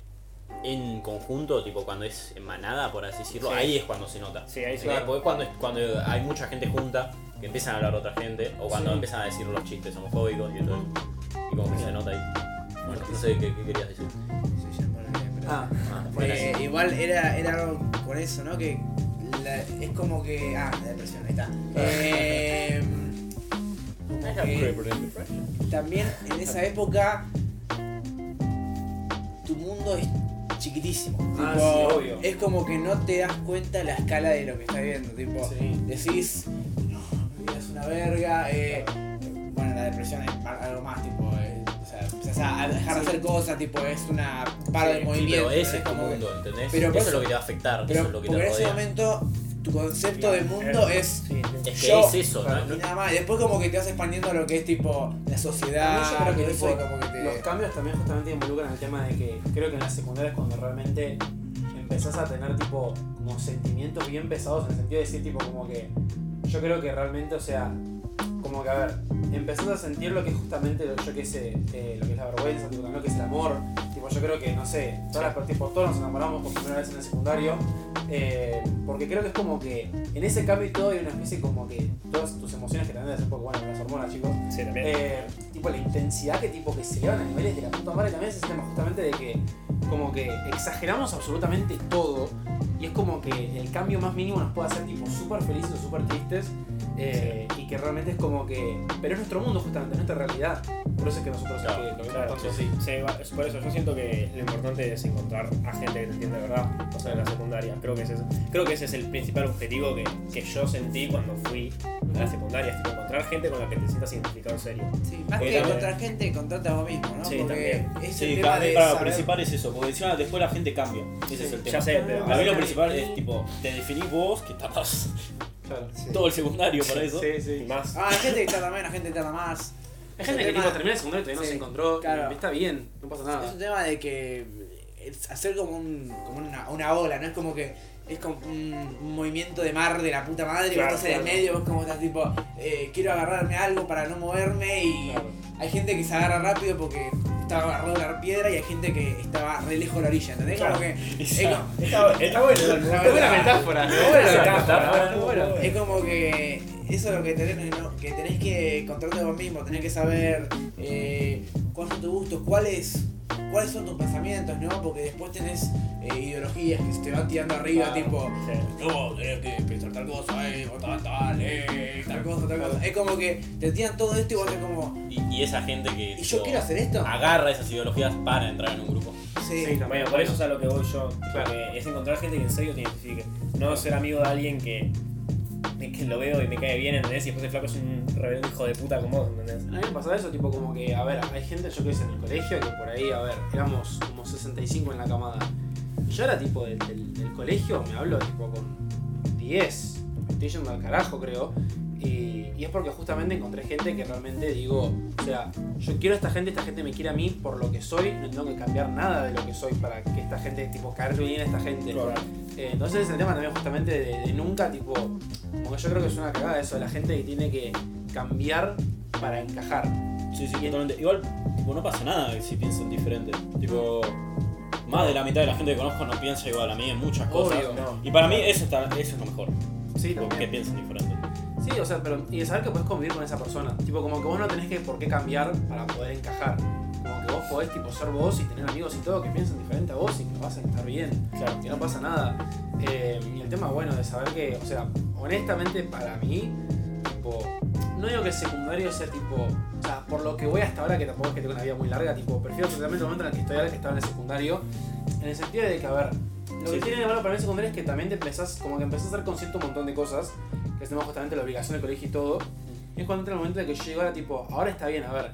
en conjunto, tipo cuando es en manada, por así decirlo, Sí. ahí es cuando se nota. Sí, ahí sí. Porque porque cuando, cuando hay mucha gente junta, que empiezan a hablar otra gente, o cuando Sí. empiezan a decir los chistes homofóbicos y todo y como que se nota ahí. Bueno, no sé qué, qué querías decir. Ah, Ah, Eh, igual era, era algo con eso, ¿no? Que la- es como que. Ah, la depresión, ahí está. Eh, como que también en esa época tu mundo es chiquitísimo. Ah, Tipo, sí, obvio. Es como que no te das cuenta la escala de lo que estás viendo. Tipo, Sí. decís, no, mi vida es una verga. eh, bueno, la depresión es algo más, tipo, eh, o sea, empezás a dejar de hacer cosas, tipo, es una paro de Sí, movimiento. pero ese es tu mundo, ¿entendés? Pero eso por es lo eso- que te va a afectar, Pero eso es lo que te en ese momento tu concepto del mundo es Sí. Es que Yo- es eso, ¿no? y nada más. Y después como que te vas expandiendo a lo que es tipo la sociedad, yo creo que eso, tipo, y como que te... los cambios también justamente involucran el tema de que creo que en la secundaria es cuando realmente empezás a tener tipo como sentimientos bien pesados en el sentido de decir tipo como que yo creo que realmente, o sea, como que a ver, empezás a sentir lo que es justamente lo, yo que sé, eh, lo que es la vergüenza, tipo, lo que es el amor, tipo yo creo que, no sé, todas las, tipo, todos nos enamoramos por primera vez en el secundario, eh, porque creo que es como que en ese cambio y todo hay una especie como que todas tus emociones que también es un poco bueno las hormonas chicos, Sí, también. eh, tipo la intensidad que tipo que se elevan a niveles de la puta madre también es ese tema justamente de que como que exageramos absolutamente todo y es como que el cambio más mínimo nos puede hacer tipo súper felices o súper tristes eh, y que realmente es como que pero es nuestro mundo justamente, es nuestra realidad por eso es que nosotros Claro, es que lo vemos Claro, tanto sí, sí, por eso yo siento que lo importante es encontrar a gente que te entiende de verdad, o sea, en la secundaria. Creo que ese es, creo que ese es el principal objetivo que, que yo sentí cuando fui a la secundaria, es tipo encontrar gente con la que te sientas identificado en serio. Sí, más Porque que también- encontrar gente, encontrarte a vos mismo, ¿no? Sí, Porque también. es Sí, tema de para lo saber- principal es eso, porque encima después la gente cambia. Ese es el tema. Ya sé, pero Para mí lo principal es tipo, te definís vos, que tapas claro todo el secundario para eso. sí, y sí. más. Ah, hay gente que tarda menos, gente que tarda más. hay gente Es que tipo termina el secundario y todavía no se encontró claro. y está bien, no pasa Es nada un tema de que es hacer como, un, como una, una ola, ¿no? Es como que es como un, un movimiento de mar de la puta madre y Claro, vos estás en el medio, vos como estás tipo, eh, quiero agarrarme algo para no moverme y Claro. hay gente que se agarra rápido porque está agarrado de la piedra y hay gente que estaba re lejos de la orilla, ¿entendés? Claro. Como que es como, Está, está bueno, verdad. buena metáfora, buena metáfora, está buena. bueno. es como que eso es lo que tenés, ¿no? que tenés que encontrarte vos mismo, tenés que saber eh, cuáles son tus gustos, cuáles, cuáles son tus pensamientos, ¿no? Porque después tenés eh, ideologías que se te van tirando arriba, Claro. tipo, Sí. no, tenés que pensar tal cosa, eh, tal, tal, eh, tal cosa, tal cosa. Es como que te tiran todo esto y vos tenés como, Y, y esa gente que ¿y yo quiero hacer esto? agarra esas ideologías para entrar en un grupo. Sí, Sí, Bueno, por eso es a lo que voy yo, Claro. es encontrar gente que en serio te identifique. No ser amigo de alguien que, que lo veo y me cae bien, ¿entendés? Y después el flaco es un rebelde hijo de puta como vos, ¿entendés? A mí eso, tipo como que, a ver, hay gente, yo que sé, en el colegio, que por ahí, a ver, éramos como 65 en la camada. Yo era tipo del, del- colegio, me hablo tipo con 10, me estoy yendo al carajo, creo. Y es porque justamente encontré gente que realmente digo, o sea, yo quiero a esta gente, esta gente me quiere a mí por lo que soy, no tengo que cambiar nada de lo que soy para que esta gente, tipo, caerle bien a esta gente. Eh, entonces el tema también justamente de, de nunca, tipo, como yo creo que es una cagada eso, de la gente que tiene que cambiar para encajar. Sí, sí, totalmente. Igual, tipo, no pasa nada si piensan diferente. Tipo, más de la mitad de la gente que conozco no piensa igual a mí en muchas cosas. Obvio. No. Y para mí eso, está, eso es lo mejor. Sí, tipo, que también. piensen diferente. Sí, o sea, pero y de saber que puedes convivir con esa persona. Tipo, como que vos no tenés que por qué cambiar para poder encajar. Como que vos podés tipo ser vos y tener amigos y todo que piensen diferente a vos y que vas a estar bien. Claro. Que no pasa nada. Eh, y el tema, bueno, de saber que, o sea, honestamente para mí, tipo, no digo que el secundario sea tipo, o sea, por lo que voy hasta ahora, que tampoco es que tengo una vida muy larga, tipo, prefiero totalmente el momento en el que estoy ahora que estaba en el secundario, en el sentido de que, a ver, lo que tiene de malo para mí el secundario es que también te empezás, como que empezás a ser consciente un montón de cosas, que es tema justamente la obligación del colegio y todo, y es cuando entra el momento de que yo llego ahora, tipo, ahora está bien, a ver,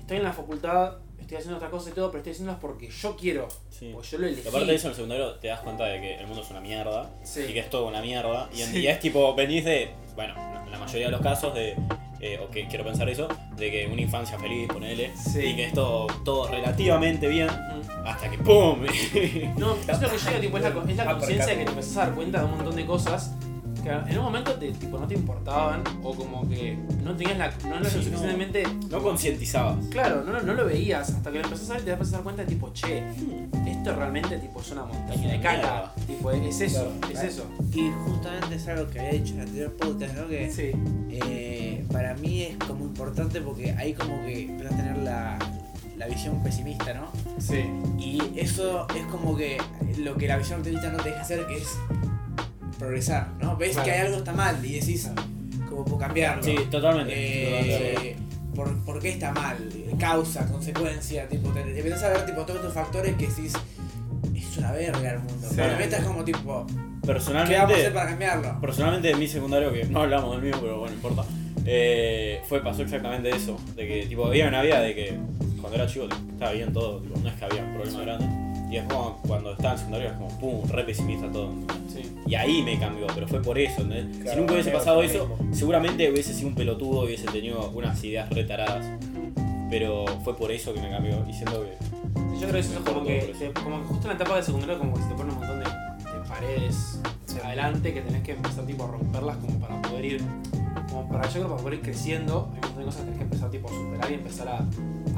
estoy en la facultad, estoy haciendo otras cosas y todo, pero estoy haciéndolas porque yo quiero, Sí. porque yo lo elegí. Aparte de eso, en el secundario te das cuenta de que el mundo es una mierda Sí. y que es todo una mierda. Y, en- y es tipo, venís de, bueno, en la mayoría de los casos de, eh, o que quiero pensar eso, de que una infancia feliz, ponele, Sí. y que es todo, todo relativamente bien, hasta que ¡pum! No, es lo que llega, tipo, es la, es la conciencia de que te empezás a dar cuenta de un montón de cosas que en un momento te, tipo, no te importaban o como que no tenías la. no lo Sí, suficientemente. no concientizabas. Claro, no, no lo veías hasta que lo empezás a ver te empezás a dar cuenta de tipo, che, esto realmente tipo, es una montaña de caca. Tipo, es eso, es Claro. eso. Y justamente es algo que había dicho en el anterior podcast, ¿no? Que Sí. eh, para mí es como importante porque ahí como que empiezas a tener la, la visión pesimista, ¿no? Sí. Y eso es como que lo que la visión pesimista no te deja hacer, que es progresar, ¿no? Ves Claro. que hay algo está mal y decís, ¿cómo puedo cambiarlo? Sí, totalmente. Eh, ¿por, por qué está mal? Causa, consecuencia, tipo, te, te empezás a ver tipo todos estos factores que decís, es una verga el mundo. Sí. Pero metas como tipo, ¿qué vamos a Personalmente, hacer para cambiarlo? personalmente en mi secundario, que no hablamos del mío, pero bueno, importa, eh, fue, pasó exactamente eso. De que, tipo, había una vida de que cuando era chico estaba bien todo, tipo, no es que había un problema grande. Y es como cuando estaba en secundario, es como pum, re pesimista todo. Sí. Y ahí me cambió, pero fue por eso, ¿entendés? Claro, si nunca hubiese pasado eso, mismo. seguramente hubiese sido un pelotudo, hubiese tenido unas ideas retaradas. Pero fue por eso que me cambió. Y siento que. Sí, yo creo que eso es como que, te- como que justo en la etapa de secundario como que se te ponen un montón de, de paredes adelante que tenés que empezar tipo a romperlas como para poder ir, como para yo creo para poder ir creciendo, hay un montón de cosas que tenés que empezar tipo a superar y empezar a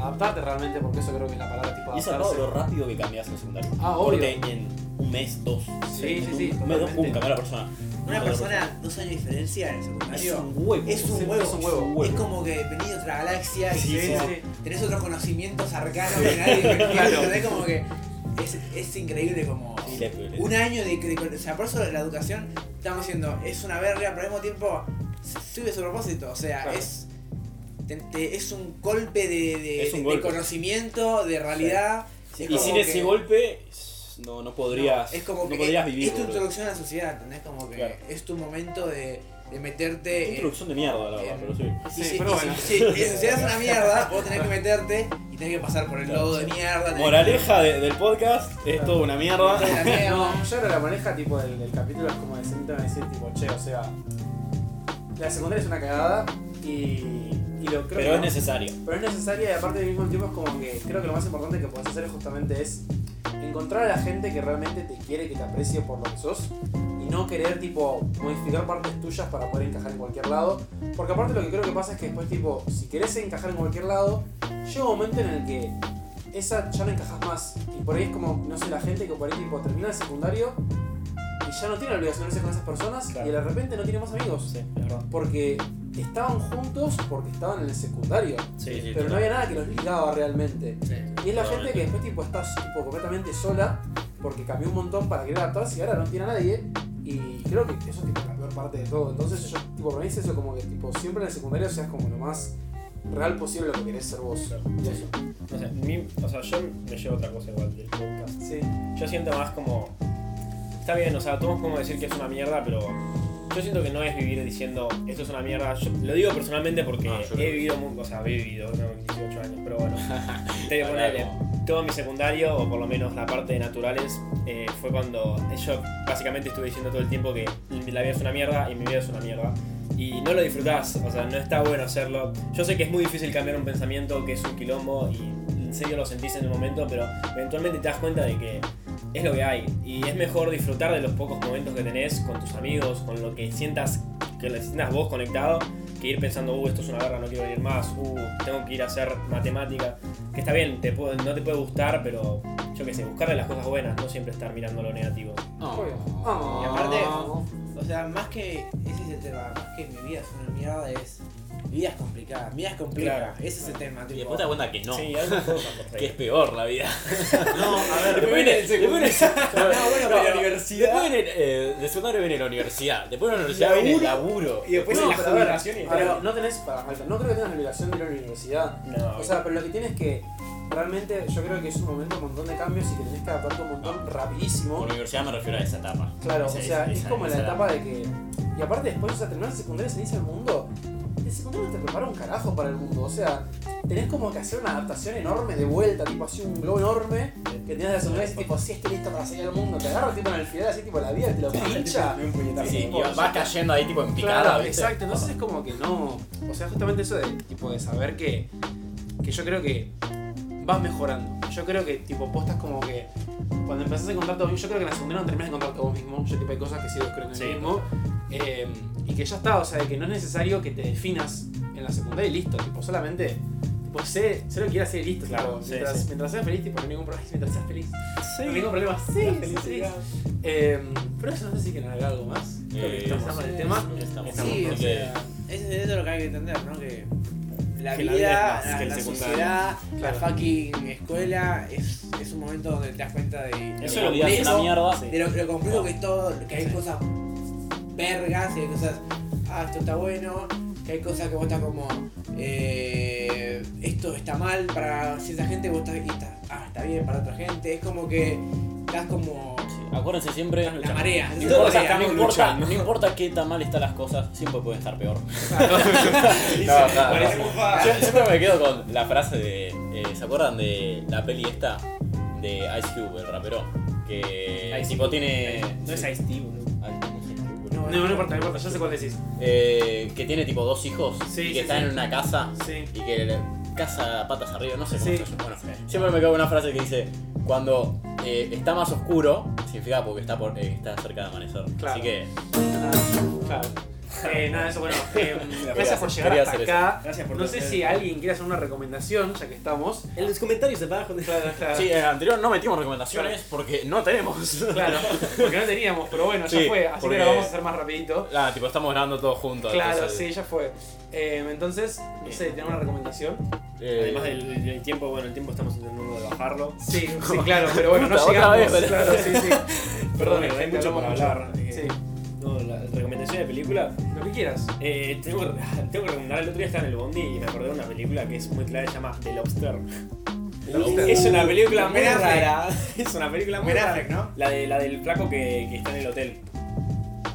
adaptarte realmente, porque eso creo que es la palabra tipo Y eso es adaptarse. lo rápido que cambias en secundario. Ah, obvio. Porque en un mes, dos. Sí, sí, sí, Un mes, dos, pum, la persona. Una persona, dos años de diferencia en el Es secundario. un huevo. Es un huevo. es un huevo. Es como que venís de otra galaxia y Sí, tenés, sí, sí. tenés otros conocimientos arcanos que nadie como que es, es increíble como un año de, de- o sea, por eso la educación estamos diciendo es una verga, pero al mismo tiempo sirve su propósito, o sea, Claro. es te- te- es un golpe de, de- Es un de golpe. conocimiento, de realidad. Es Y sin que- ese golpe, no, no podrías. no, es como no que podrías es, vivir. es tu boludo. introducción a la sociedad, ¿entendés? Como que Claro. es tu momento de, de meterte Una en, introducción de mierda, la verdad, en- pero sí. Y Sí, si, pero y bueno. si- si- la sociedad es una mierda, vos tenés que meterte y tenés que pasar por el Claro, lodo de sí. mierda. Moraleja de- del podcast es toda una mierda. que-. No, yo creo que la maneja tipo del, del capítulo es como de sentar a decir tipo, che, o sea, la secundaria es una cagada y, y lo creo Pero que es no- necesaria. Pero es necesaria y aparte al mismo tiempo es como que creo que lo más importante que puedes hacer justamente es encontrar a la gente que realmente te quiere, que te aprecie por lo que sos y no querer tipo modificar partes tuyas para poder encajar en cualquier lado. Porque aparte lo que creo que pasa es que después tipo, si querés encajar en cualquier lado, llega un momento en el que esa ya no encajas más. Y por ahí es como, no sé, la gente que por ahí tipo termina el secundario ya no tiene la obligación de irse con esas personas Claro. y de repente no tiene más amigos. Sí, es verdad. Porque estaban juntos porque estaban en el secundario. Sí, sí. Pero no había nada que los ligaba realmente. Y es la gente que después tipo está tipo, completamente sola porque cambió un montón para querer adaptarse y ahora no tiene a nadie. Y creo que eso es tipo, la peor parte de todo. Entonces yo, tipo, para mí es eso como que tipo, siempre en el secundario seas como lo más real posible lo que querés ser vos. Y eso. No sé, mi- o sea, yo me llevo otra cosa igual del podcast. Sí. Yo siento más como. Está bien, o sea, todos como decir que es una mierda, pero yo siento que no es vivir diciendo esto es una mierda. Yo lo digo personalmente porque Ah, he vivido, mu- o sea, he vivido, tengo 18 años, pero bueno. te como- todo mi secundario, o por lo menos la parte de naturales, eh, fue cuando yo básicamente estuve diciendo todo el tiempo que la vida es una mierda y mi vida es una mierda. Y no lo disfrutás, o sea, no está bueno hacerlo. Yo sé que es muy difícil cambiar un pensamiento que es un quilombo y en serio lo sentís en el momento, pero eventualmente te das cuenta de que es lo que hay. Y es mejor disfrutar de los pocos momentos que tenés con tus amigos, con lo que sientas, que le sientas vos conectado, que ir pensando, uh, esto es una guerra, no quiero ir más, uh, tengo que ir a hacer matemática. Que está bien, te puede- no te puede gustar, pero yo qué sé, buscarle las cosas buenas, no siempre estar mirando lo negativo. Ah. Y aparte, o sea, más que ese es el tema, más que mi vida es una mierda es mi vida es complicada, mi vida es compleja, Claro. ese es el tema, Y tipo. después te das cuenta que no. Sí, Que es peor la vida. No, a ver, Después viene, después viene, No, bueno, pero la universidad. Después viene, eh, de secundario viene la universidad. Después de la universidad Laburo. viene el laburo. Y después No, en la pero jubilación y ver, no tenés, para, no creo que tengas la obligación de ir a la universidad. No, O sea, pero lo que tienes que realmente yo creo que es un momento, un montón de cambios y que tenés que adaptarte un montón rapidísimo. Por universidad me refiero a esa etapa. Claro, Esa- o sea, es esa- como la etapa de que. Y aparte, después, o sea, terminar el secundario y salirse al mundo. El secundario te prepara un carajo para el mundo. O sea, tenés como que hacer una adaptación enorme de vuelta, tipo así un globo enorme. Que tenías de la secundaria y decís, tipo, sí, estoy listo para salir al mundo. Te agarra tipo en el final, así tipo la vida, te lo pincha. Sí, y vas cayendo ahí tipo en picada, Claro, ¿viste? exacto. Entonces es como que no. O sea, justamente eso de tipo de saber que. Que yo creo que vas mejorando. Yo creo que tipo postas como que. Cuando empezás a encontrarte vos mismo, yo creo que en la secundaria no terminas de encontrarte vos mismo. Yo tipo hay cosas que sí creo en el Sí. mismo. Eh, y que ya está, o sea, de que no es necesario que te definas en la secundaria y listo. Tipo, solamente. Tipo, sé, sé lo que quieras hacer y listo. Claro, tipo, sí, mientras, sí. mientras seas feliz, tipo, no hay ningún problema. Mientras seas feliz. Sí, No hay ningún problema. Sí, sí. Eh, pero eso no sé si quieren agregar algo más. Creo que Eh, estamos con el tema. Estamos. Sí, o sea, eso es eso lo que hay que entender, ¿no? Que la Que vida, la vida la, sociedad, Claro. la fucking escuela es, es un momento donde te das cuenta de, Eso lo es una complejo- mierda. Sí. de lo, lo complejo que es todo, que hay Sí. cosas vergas y hay cosas, ah, esto está bueno, que hay cosas que vos estás como, eh, esto está mal para cierta gente, vos estás, y está, ah, está bien para otra gente, es como que estás como Acuérdense siempre. la marea, No importa, marea. no, importa, no importa qué tan mal están las cosas, siempre pueden estar peor. No, Yo siempre me quedo con la frase de. eh, ¿Se acuerdan de la peli esta? de Ice Cube, el rapero. Que Ice tipo Cube. tiene. No es Ice T, boludo. Ay, ¿cómo se llama? No, no importa, no importa, ya sé cuál decís. Eh, que tiene tipo dos hijos Sí, y que sí, están sí. en una casa Sí. y que casa patas arriba, no sé cómo Sí. se. Bueno, siempre me cago una frase que dice: Cuando eh, está más oscuro, significa porque está, por, eh, está cerca de amanecer. Claro. Así que, claro. Eh, nada, eso bueno. eh, gracias por llegar hasta acá. Gracias por No sé si alguien quiere hacer una recomendación, ya que estamos. En los comentarios abajo. Claro, claro. sí, en el anterior no metimos recomendaciones porque no tenemos. Claro, porque no teníamos, pero bueno, ya Sí, fue, así porque- que lo vamos a hacer más rapidito. Ah, tipo, estamos grabando todos juntos. Claro, entonces, sí, ya fue. Eh, entonces, no sé, ¿tenemos una recomendación? eh, Además del, del tiempo, bueno, el tiempo estamos intentando de bajarlo. Sí, sí, claro, pero bueno, no llegamos. vez, pero- Claro, sí, sí. Perdón, hay mucho para hablar. eh, Sí, No, la recomendación de película. lo que quieras. Eh, tengo, que, tengo que recomendar, el otro día estaba en el Bondi y me acordé de una película que es muy clara, se llama The Lobster. Lobster. Es una película muy Affleck. rara. Es una película muy rara. ¿no? La, de, la del flaco que, que está en el hotel.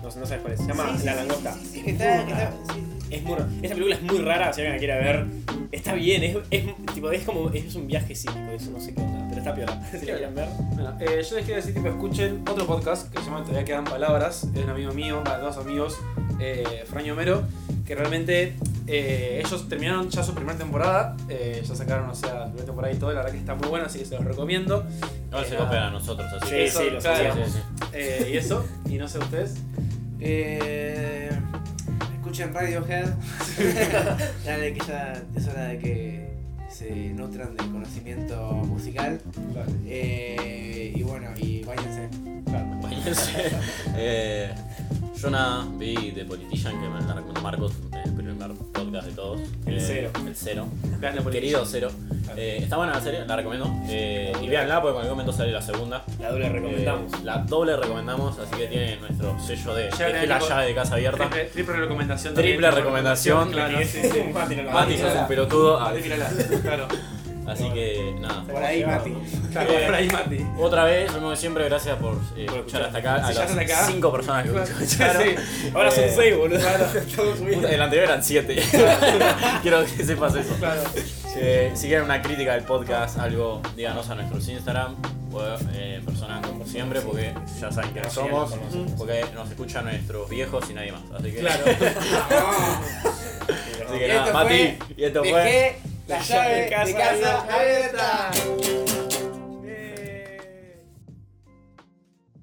No, sé- no sabes cuál es. Se llama Sí, sí, La Langosta. sí, sí, que está- que está- sí. Es muy, esa película es muy rara, si alguien la quiere ver. Está bien, es, es, tipo, es como es un viaje psíquico, eso no sé qué onda, pero está piola. Si quieren ver. Bueno, eh, yo les quiero decir, tipo, escuchen otro podcast que se llama Todavía Quedan Palabras. Es un amigo mío, dos amigos, eh, Fran y Homero, que realmente eh, ellos terminaron ya su primera temporada. eh, ya sacaron, o sea, la primera temporada y todo. La verdad que está muy buena, así que se los recomiendo. Igual se copian a nosotros, así Sí, que. Eso, sí, lo claro. Sí, sí. Eh, y eso, y no sé ustedes. Eh, escuchen Radiohead. Dale, que ya es hora de que se nutran del conocimiento musical. Eh, y bueno, y váyanse. Váyanse. eh, yo nada, vi The Politician que me la recomendó Marcos, podcast de todos. El Eh, cero. El cero. Querido cero. Eh, está buena la serie, la recomiendo. Eh, y véanla porque en algún momento sale la segunda. La doble recomendamos. Eh, la doble recomendamos, así que tiene nuestro sello de Ya la llave de casa abierta. Triple, triple recomendación Triple recomendación. Claro, sí, sí. Mati sos un pelotudo. Ah, claro. Así que nada. Por ahí, Mati. Claro, por ahí Mati. Otra vez, lo mismo de siempre, gracias por, eh, Por escuchar escuchar. hasta acá. A Si ya las acá. cinco personas que escucharon. sí, Ahora son Eh, seis, boludo. Puta, El anterior eran 7. Quiero que sepas eso. claro. Eh, si quieren una crítica del podcast, algo, díganos a nuestros Instagram. O eh, personas como siempre, porque ya saben que no somos. Porque nos escuchan nuestros viejos y nadie más. Así que, Claro. así que Y nada, Mati. Y esto fue. La llave de casa casa abierta.